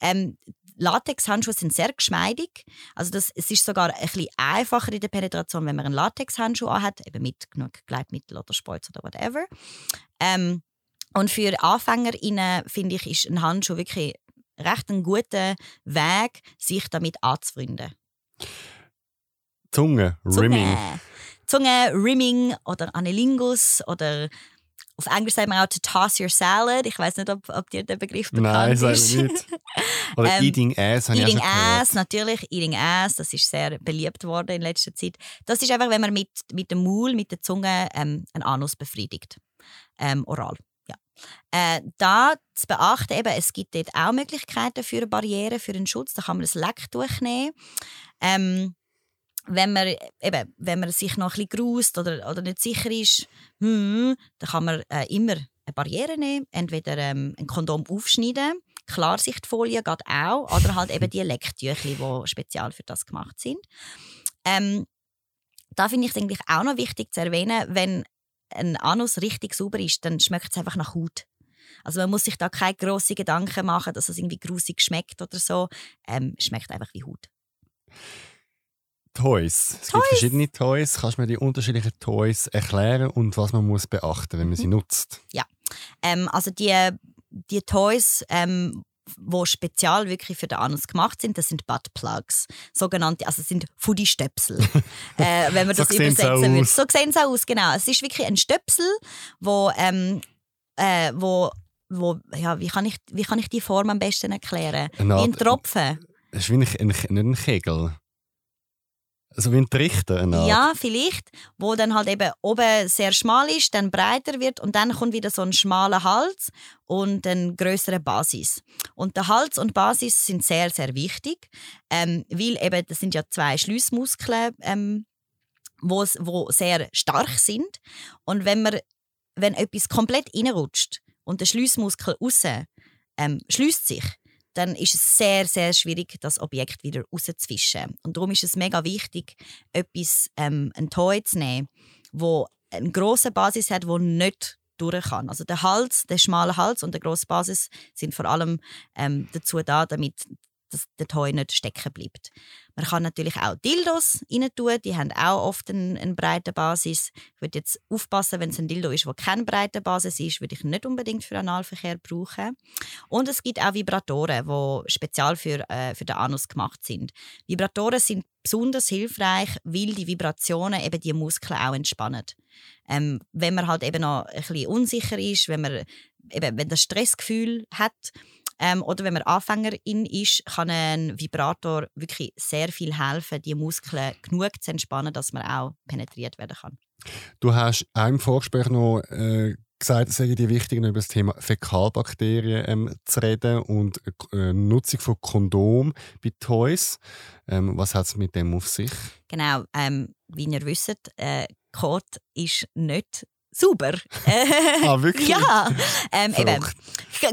Ähm, Latexhandschuhe sind sehr geschmeidig. Also das, es ist sogar ein bisschen einfacher in der Penetration, wenn man einen Latexhandschuh hat, eben mit genug Gleitmittel oder Spolz oder whatever. Ähm, und für AnfängerInnen finde ich, ist ein Handschuh wirklich recht ein guter Weg, sich damit anzufreunden. Zunge, Rimming. Zunge, Rimming oder Anilingus oder auf Englisch sagt man auch to toss your salad. Ich weiß nicht, ob, ob dir der Begriff bekannt Nein, ist. Nein, nicht. Oder ähm, Eating Ass Eating Ass, natürlich. Eating Ass, das ist sehr beliebt worden in letzter Zeit. Das ist einfach, wenn man mit, mit dem Maul, mit der Zunge ähm, einen Anus befriedigt. Ähm, oral. Ja. Äh, da zu beachten, eben, es gibt dort auch Möglichkeiten für Barrieren, für einen Schutz. Da kann man ein Lecktuch nehmen. Ähm, wenn man, eben, wenn man sich noch ein bisschen grust oder, oder nicht sicher ist, hm, dann kann man äh, immer eine Barriere nehmen. Entweder ähm, ein Kondom aufschneiden, Klarsichtfolie geht auch, oder halt eben die Lecktücher, die speziell für das gemacht sind. Ähm, da finde ich es eigentlich auch noch wichtig zu erwähnen, wenn ein Anus richtig sauber ist, dann schmeckt es einfach nach Haut. Also man muss sich da keine grossen Gedanken machen, dass es irgendwie grusig schmeckt oder so. Ähm, schmeckt einfach wie Haut. Toys. Es Toys. gibt verschiedene Toys. Kannst du mir die unterschiedlichen Toys erklären und was man muss beachten, wenn man sie Mhm. nutzt? Ähm, also die, die Toys, ähm, wo spezial wirklich für den Anus gemacht sind, das sind Buttplugs. Sogenannte, also sind Foodie-Stöpsel. äh, wenn man So das auch übersetzen würde. So sehen sie aus, genau. Es ist wirklich ein Stöpsel, wo, ähm, äh, wo, wo ja, wie, kann ich, wie kann ich die Form am besten erklären? Wie ein Tropfen. Es ist wie ein, ein, nicht ein Kegel. Also wie ein Trichter. Ja, vielleicht, wo dann halt eben oben sehr schmal ist, dann breiter wird und dann kommt wieder so ein schmaler Hals und eine größere Basis. Und der Hals und Basis sind sehr, sehr wichtig, ähm, weil eben das sind ja zwei Schließmuskeln, ähm, wo, wo sehr stark sind. Und wenn man, wenn etwas komplett reinrutscht und der Schließmuskel außen ähm, schließt sich, dann ist es sehr, sehr schwierig, das Objekt wieder rauszufischen. Und darum ist es mega wichtig, etwas, ähm, ein Toy zu nehmen, wo eine große Basis hat, wo nicht durch kann. Also der Hals, der schmale Hals und der große Basis sind vor allem ähm, dazu da, damit dass der Toy nicht stecken bleibt. Man kann natürlich auch Dildos rein tun, die haben auch oft eine, eine breite Basis. Ich würde jetzt aufpassen, wenn es ein Dildo ist, wo keine breite Basis ist, würde ich nicht unbedingt für Analverkehr brauchen. Und es gibt auch Vibratoren, die speziell für, äh, für den Anus gemacht sind. Vibratoren sind besonders hilfreich, weil die Vibrationen eben die Muskeln auch entspannen. Ähm, wenn man halt eben noch ein bisschen unsicher ist, wenn man eben, wenn das Stressgefühl hat, ähm, oder wenn man Anfängerin ist, kann ein Vibrator wirklich sehr viel helfen, die Muskeln genug zu entspannen, dass man auch penetriert werden kann. Du hast im Vorgespräch noch äh, gesagt, es sei dir wichtig, über das Thema Fäkalbakterien ähm, zu reden und äh, Nutzung von Kondom bei Toys. Ähm, was hat es mit dem auf sich? Genau, ähm, wie ihr wisst, äh, Kot ist nicht sauber. Ah, wirklich? ja, ähm, eben.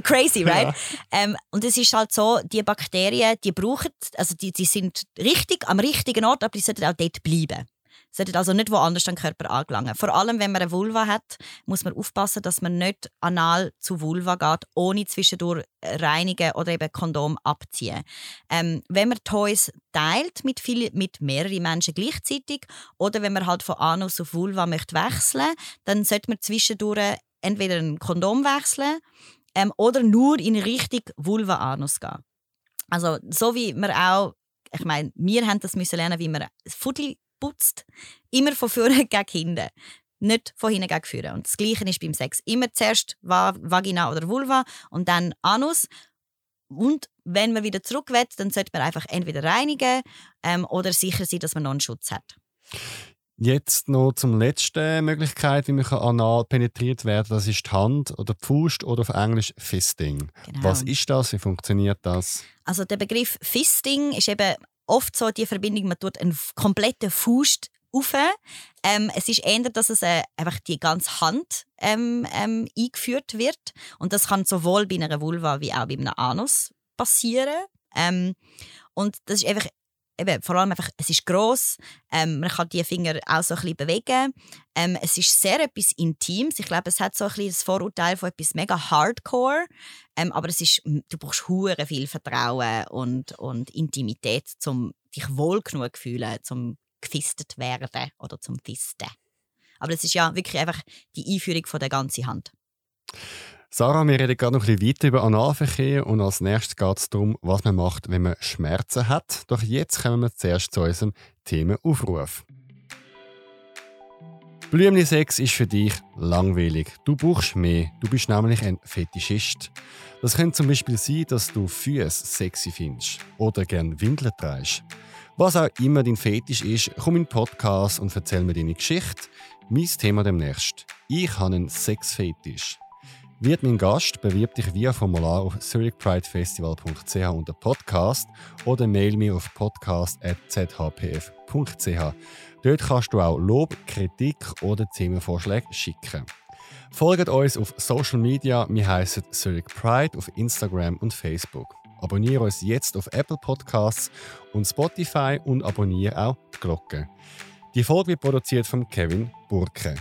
Crazy, right? Ja. Ähm, und es ist halt so, die Bakterien, die brauchen, also die, die sind richtig am richtigen Ort, aber die sollten auch dort bleiben. Sollten also nicht woanders an den Körper angelangen. Vor allem, wenn man eine Vulva hat, muss man aufpassen, dass man nicht anal zu Vulva geht, ohne zwischendurch reinigen oder eben Kondom abziehen. Ähm, wenn man Toys teilt mit, viel, mit mehreren Menschen gleichzeitig oder wenn man halt von Anus auf Vulva möchte wechseln, dann sollte man zwischendurch entweder ein Kondom wechseln ähm, oder nur in Richtung Vulva-Anus gehen. Also so wie man auch, ich meine, wir haben das müssen lernen, wie man Futtli putzt, immer von vorne gegen hinten. Nicht von hinten gegen vorne. Und das Gleiche ist beim Sex. Immer zuerst Va Vagina oder Vulva und dann Anus. Und wenn man wieder zurück will, dann sollte man einfach entweder reinigen ähm, oder sicher sein, dass man noch einen Schutz hat. Jetzt noch zum letzten Möglichkeit, wie man kann anal penetriert werden Das ist die Hand oder die Faust oder auf Englisch Fisting. Genau. Was ist das? Wie funktioniert das? Also der Begriff Fisting ist eben oft so die Verbindung, man tut einen kompletten Faust auf. Ähm, es ist eher, dass es äh, einfach die ganze Hand ähm, ähm, eingeführt wird. Und das kann sowohl bei einer Vulva wie auch bei einem Anus passieren. Ähm, und das ist einfach eben, vor allem einfach, es ist gross, ähm, man kann die Finger auch so ein bisschen bewegen. Ähm, es ist sehr etwas Intimes. Ich glaube, es hat so ein bisschen das Vorurteil von etwas mega Hardcore. Ähm, aber es ist, du brauchst hure viel Vertrauen und, und Intimität, um dich wohl genug zu fühlen, zum gefistet werden oder zum Fisten. Aber es ist ja wirklich einfach die Einführung von der ganzen Hand. Sarah, wir reden gerade noch ein bisschen weiter über Analverkehr und als nächstes geht es darum, was man macht, wenn man Schmerzen hat. Doch jetzt kommen wir zuerst zu unserem Themenaufruf. Blümli-Sex ist für dich langweilig. Du brauchst mehr. Du bist nämlich ein Fetischist. Das könnte zum Beispiel sein, dass du Füße sexy findest oder gern Windeln trägst. Was auch immer dein Fetisch ist, komm in den Podcast und erzähl mir deine Geschichte. Mein Thema demnächst. Ich habe einen Sexfetisch. Wird mein Gast, bewirb dich via Formular auf zurichpridefestival.ch unter Podcast oder mail mir auf podcast.zhpf.ch. Dort kannst du auch Lob, Kritik oder Themenvorschläge schicken. Folgt uns auf Social Media, wir heißen Zurich Pride auf Instagram und Facebook. Abonniere uns jetzt auf Apple Podcasts und Spotify und abonniere auch die Glocke. Die Folge wird produziert von Kevin Burke.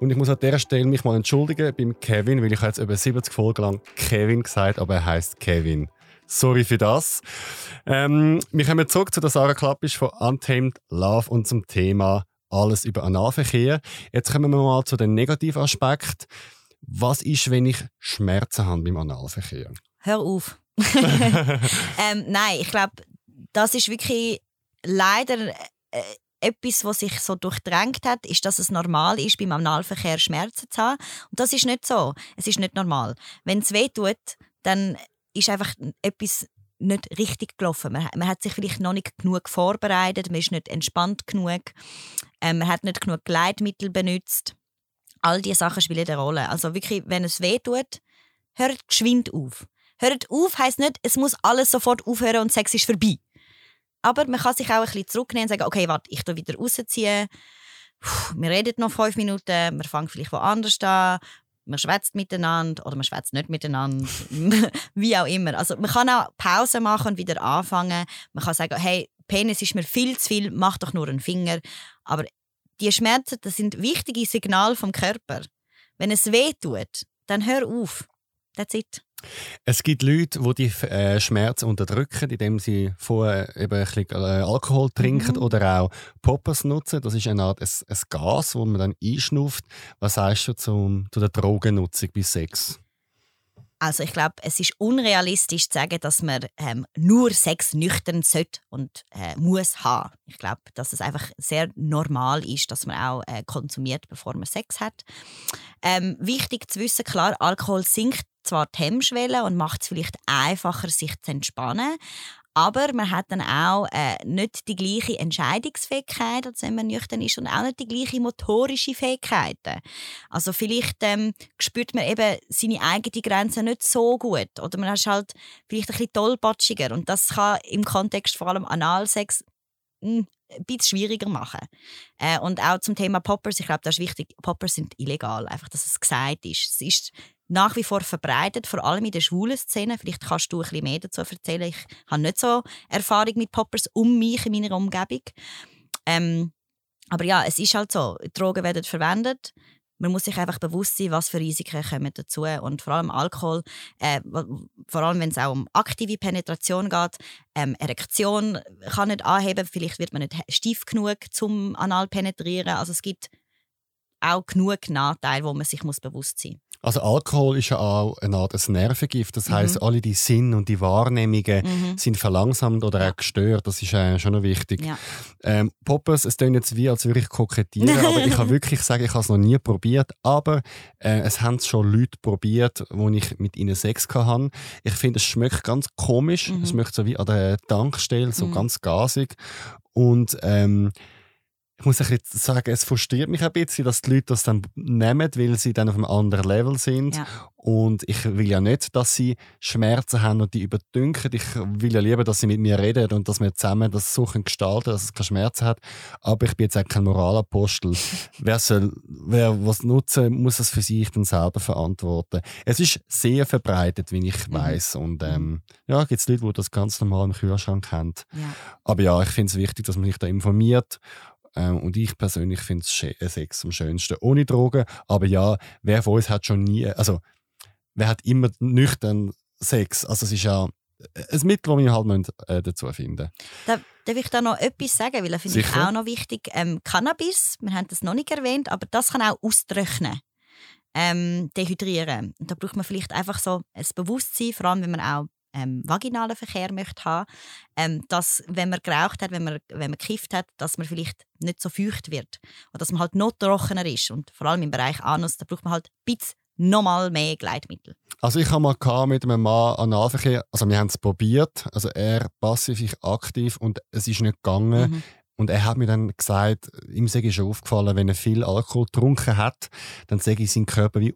Und ich muss an dieser Stelle mich mal entschuldigen beim Kevin, weil ich jetzt über 70 Folgen lang Kevin gesagt aber er heißt Kevin. Sorry für das. Ähm, wir kommen zurück zu der Sarah Klappisch von Untamed Love und zum Thema alles über Analverkehr. Jetzt kommen wir mal zu den negativen Aspekt. Was ist, wenn ich Schmerzen habe beim Analverkehr? Hör auf. ähm, nein, ich glaube, das ist wirklich leider äh, etwas, was sich so durchdrängt hat, ist, dass es normal ist, beim Analverkehr Schmerzen zu haben. Und das ist nicht so. Es ist nicht normal. Wenn es weh tut, dann ist einfach etwas nicht richtig gelaufen. Man, man, hat sich vielleicht noch nicht genug vorbereitet, man ist nicht entspannt genug, ähm, man hat nicht genug Gleitmittel benutzt. All diese Sachen spielen eine Rolle. Also wirklich, wenn es weh tut, hört geschwind auf. Hört auf heisst nicht, es muss alles sofort aufhören und Sex ist vorbei. Aber man kann sich auch ein bisschen zurücknehmen und sagen, okay, warte, ich wieder rausziehen. wir reden noch fünf Minuten, wir fangen vielleicht woanders an, man schwätzt miteinander oder man schwätzt nicht miteinander, wie auch immer. Also man kann auch Pause machen und wieder anfangen. Man kann sagen, hey, Penis ist mir viel zu viel, mach doch nur einen Finger. Aber die Schmerzen, das sind wichtige Signale vom Körper. Wenn es weh tut, dann hör auf. That's it. Es gibt Leute, die die äh, Schmerzen unterdrücken, indem sie vorher eben ein bisschen äh, Alkohol trinken mhm. oder auch Poppers nutzen. Das ist eine Art ein, ein Gas, das man dann einschnupft. Was sagst du zum, zu der Drogennutzung bei Sex? Also ich glaube, es ist unrealistisch zu sagen, dass man ähm, nur Sex nüchtern sollte und äh, muss haben. Ich glaube, dass es einfach sehr normal ist, dass man auch äh, konsumiert, bevor man Sex hat. Ähm, wichtig zu wissen, klar, Alkohol sinkt zwar die Hemmschwelle und macht es vielleicht einfacher, sich zu entspannen, aber man hat dann auch äh, nicht die gleiche Entscheidungsfähigkeit, als wenn man nüchtern ist und auch nicht die gleiche motorische Fähigkeiten. Also vielleicht ähm, spürt man eben seine eigene Grenze nicht so gut oder man ist halt vielleicht ein bisschen tollpatschiger und das kann im Kontext vor allem Analsex mh, hm, ein bisschen schwieriger machen. Äh, und auch zum Thema Poppers, ich glaube, das ist wichtig, Poppers sind illegal, einfach, dass es gesagt ist. Es ist nach wie vor verbreitet, vor allem in der schwulen Szene. Vielleicht kannst du ein bisschen mehr dazu erzählen. Ich habe nicht so Erfahrung mit Poppers um mich in meiner Umgebung. Ähm, aber ja, es ist halt so, Drogen werden verwendet. Man muss sich einfach bewusst sein, was für Risiken kommen dazu. Und vor allem Alkohol, äh, vor allem wenn es auch um aktive Penetration geht, ähm, Erektion kann nicht anheben, vielleicht wird man nicht steif genug zum Anal penetrieren. Also es gibt auch genug Nachteile, wo man sich muss bewusst sein muss. Also Alkohol ist ja auch eine Art Nervengift. Das heißt, mhm. alle die Sinn und die Wahrnehmungen mhm. sind verlangsamt oder ja. auch gestört. Das ist äh, schon noch wichtig. Ja. Ähm, Poppers, es klingt jetzt wie, als würde ich kokettieren, aber ich kann wirklich sagen, ich habe es noch nie probiert. Aber äh, es haben schon Leute probiert, wo ich mit ihnen Sex hatte. Ich finde, es schmeckt ganz komisch. Mhm. Es schmeckt so wie an der Tankstelle, so mhm. ganz gasig. Und ähm, ich muss jetzt sagen, es frustriert mich ein bisschen, dass die Leute das dann nehmen, weil sie dann auf einem anderen Level sind. Ja. Und ich will ja nicht, dass sie Schmerzen haben und die überdünken. Ich will ja lieber, dass sie mit mir reden und dass wir zusammen das suchen gestalten, dass es keine Schmerzen hat. Aber ich bin jetzt auch kein Moralapostel. wer soll, wer was nutzen, muss es für sich dann selber verantworten. Es ist sehr verbreitet, wie ich mhm. weiß. Und ähm, ja, gibt es Leute, die das ganz normal im Kühlschrank haben. Ja. Aber ja, ich finde es wichtig, dass man sich da informiert und ich persönlich finde äh, Sex am schönsten ohne Drogen. Aber ja, wer von uns hat schon nie, also wer hat immer nüchtern Sex? Also es ist ja ein Mittel, das wir halt müssen, äh, dazu finden da, Darf ich da noch etwas sagen? Weil das finde ich auch noch wichtig. Ähm, Cannabis, wir haben das noch nicht erwähnt, aber das kann auch austrocknen. Ähm, dehydrieren. Und da braucht man vielleicht einfach so ein Bewusstsein, vor allem wenn man auch ähm, vaginalen Verkehr möchte haben, ähm, dass wenn man geraucht hat, wenn man, wenn man gekifft hat, dass man vielleicht nicht so feucht wird oder dass man halt noch trockener ist und vor allem im Bereich Anus, da braucht man halt ein bisschen nochmal mehr Gleitmittel. Also ich habe mal mit einem Mann Analverkehr, also wir haben es probiert, also er passiv, ich aktiv und es ist nicht gegangen. Mhm. Und er hat mir dann gesagt, ihm sei schon aufgefallen, wenn er viel Alkohol getrunken hat, dann ich sein Körper wie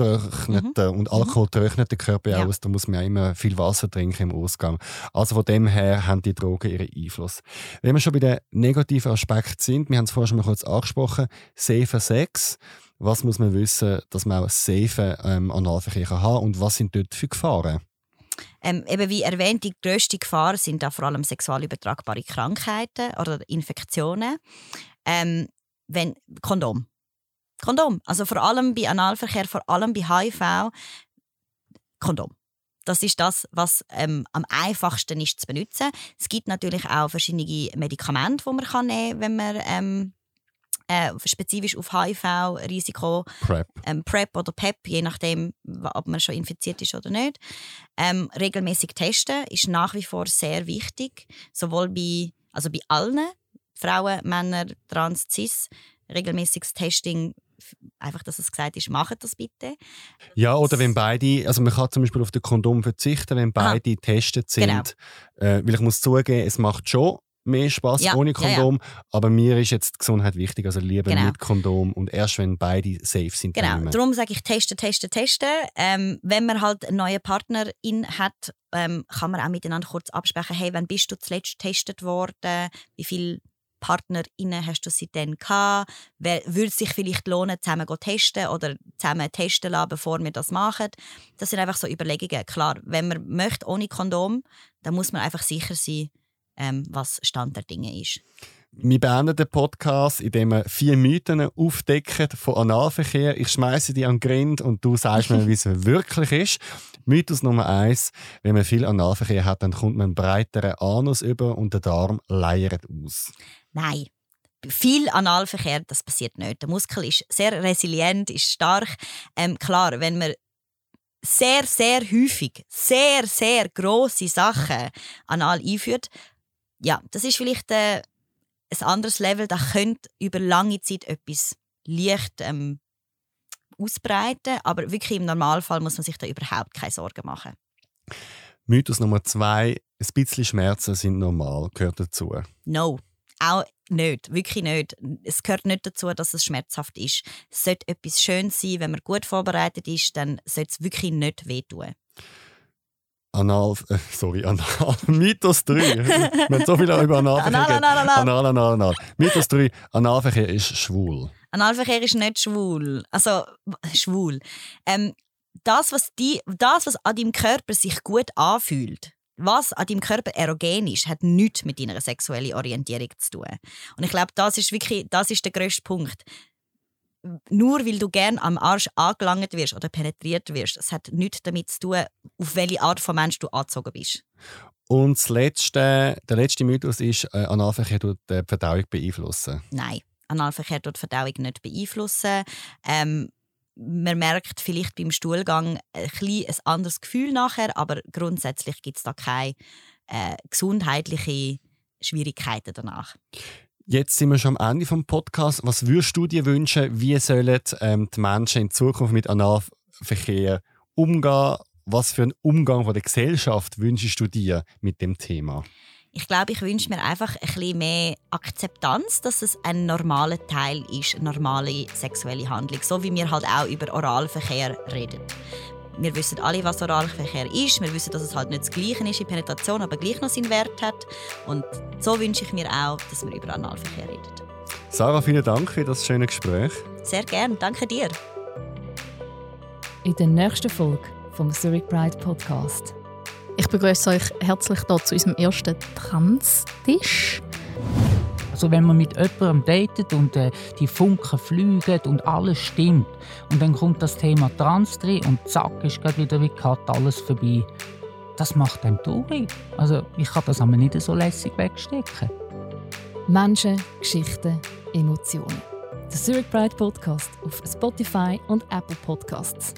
austrockneten mhm. und Alkohol trocknet den Körper ja. aus. Da muss man ja immer viel Wasser trinken im Ausgang. Also von dem her haben die Drogen ihren Einfluss. Wenn wir schon bei den negativen Aspekten sind, wir haben es vorhin schon mal kurz angesprochen, safer Sex. Was muss man wissen, dass man auch safe ähm, Analverkehr haben kann und was sind dort für Gefahren? Ähm, eben wie erwähnt, die grösste Gefahr sind da vor allem sexual übertragbare Krankheiten oder Infektionen. Ähm, wenn, Kondom. Kondom. Also vor allem bei Analverkehr, vor allem bei HIV, Kondom. Das ist das, was ähm, am einfachsten ist zu benutzen. Es gibt natürlich auch verschiedene Medikamente, die man kann nehmen kann, wenn man ähm, äh, spezifisch auf HIV-Risiko, PrEP. Ähm, PrEP oder PEP, je nachdem, ob man schon infiziert ist oder nicht. Ähm, regelmäßig testen ist nach wie vor sehr wichtig, sowohl bei, also bei allen Frauen, Männern, Trans, Cis. Regelmäßiges Testing einfach, dass es gesagt ist, macht das bitte. Ja, oder wenn beide, also man kann zum Beispiel auf den Kondom verzichten, wenn beide Aha. getestet sind. Genau. Äh, weil ich muss zugeben, es macht schon mehr Spaß ja, ohne Kondom. Ja, ja. Aber mir ist jetzt die Gesundheit wichtig, also lieber genau. mit Kondom und erst wenn beide safe sind. Genau, darum sage ich testen, testen, testen. Ähm, wenn man halt einen neuen Partnerin hat, ähm, kann man auch miteinander kurz absprechen, hey, wann bist du zuletzt getestet worden, wie viele PartnerInnen hast du seitdem gehabt? Würde es sich vielleicht lohnen, zusammen zu testen oder zusammen testen lassen, bevor wir das machen? Das sind einfach so Überlegungen. Klar, wenn man möchte ohne Kondom, dann muss man einfach sicher sein, ähm, was Stand der Dinge ist. Wir beenden den Podcast, indem wir vier Mythen aufdecken von Analverkehr. Ich schmeiße die an den Grind und du sagst mir, wie es wirklich ist. Mythos Nummer eins: Wenn man viel Analverkehr hat, dann kommt man einen breiteren Anus über und der Darm leiert aus. Nein, viel Analverkehr, das passiert nicht. Der Muskel ist sehr resilient, ist stark. Ähm, klar, wenn man sehr, sehr häufig, sehr, sehr große Sachen anal einführt, ja, das ist vielleicht äh, ein anderes Level. Da könnte über lange Zeit etwas leicht ähm, ausbreiten, aber wirklich im Normalfall muss man sich da überhaupt keine Sorgen machen. Mythos Nummer zwei: Ein bisschen Schmerzen sind normal, gehört dazu. No, auch nicht, wirklich nicht. Es gehört nicht dazu, dass es schmerzhaft ist. Es sollte etwas Schönes sein, wenn man gut vorbereitet ist, dann sollte es wirklich nicht wehtun. Anal, äh, sorry, Anal, Mythos 3. Wir haben so viel über Analverkehr anal, anal, anal. anal, anal, anal. Mythos 3, Analverkehr ist schwul. Analverkehr ist nicht schwul. Also, schwul. Ähm, das, was die, das, was an deinem Körper sich gut anfühlt, was an deinem Körper erogen ist, hat nichts mit deiner sexuellen Orientierung zu tun. Und ich glaube, das ist wirklich, das ist der grösste Punkt nur weil du gern am Arsch angelangt wirst oder penetriert wirst, es hat nichts damit zu tun, auf welche Art von Mensch du angezogen bist. Und das letzte, der letzte Mythos ist, äh, Analverkehr tut die Verdauung beeinflussen. Nein, Analverkehr tut die Verdauung nicht beeinflussen. Ähm, man merkt vielleicht beim Stuhlgang ein, ein anderes Gefühl nachher, aber grundsätzlich gibt es da keine äh, gesundheitlichen Schwierigkeiten danach. Jetzt sind wir schon am Ende vom Podcast. Was würdest du dir wünschen, wie sollen ähm, die Menschen in Zukunft mit Analverkehr umgehen? Was für einen Umgang von der Gesellschaft wünschst du dir mit dem Thema? Ich glaube, ich wünsche mir einfach ein bisschen mehr Akzeptanz, dass es ein normaler Teil ist, eine normale sexuelle Handlung. So wie wir halt auch über Oralverkehr reden wir wissen alle, was Oralverkehr ist. Wir wissen, dass es halt nicht das Gleiche ist in Penetration, aber gleich noch seinen Wert hat. Und so wünsche ich mir auch, dass wir über Analverkehr reden. Sarah, vielen Dank für das schöne Gespräch. Sehr gerne, danke dir. In der nächsten Folge vom Zurich Pride Podcast. Ich begrüße euch herzlich hier zu unserem ersten Trans-Tisch. Also wenn man mit jemandem datet und äh, die Funken fliegen und alles stimmt und dann kommt das Thema Trans drin und zack ist gerade wieder wie Cut alles vorbei. Das macht einen traurig. Also ich kann das aber nicht so lässig wegstecken. Menschen, Geschichten, Emotionen. Der Zurich Pride Podcast auf Spotify und Apple Podcasts.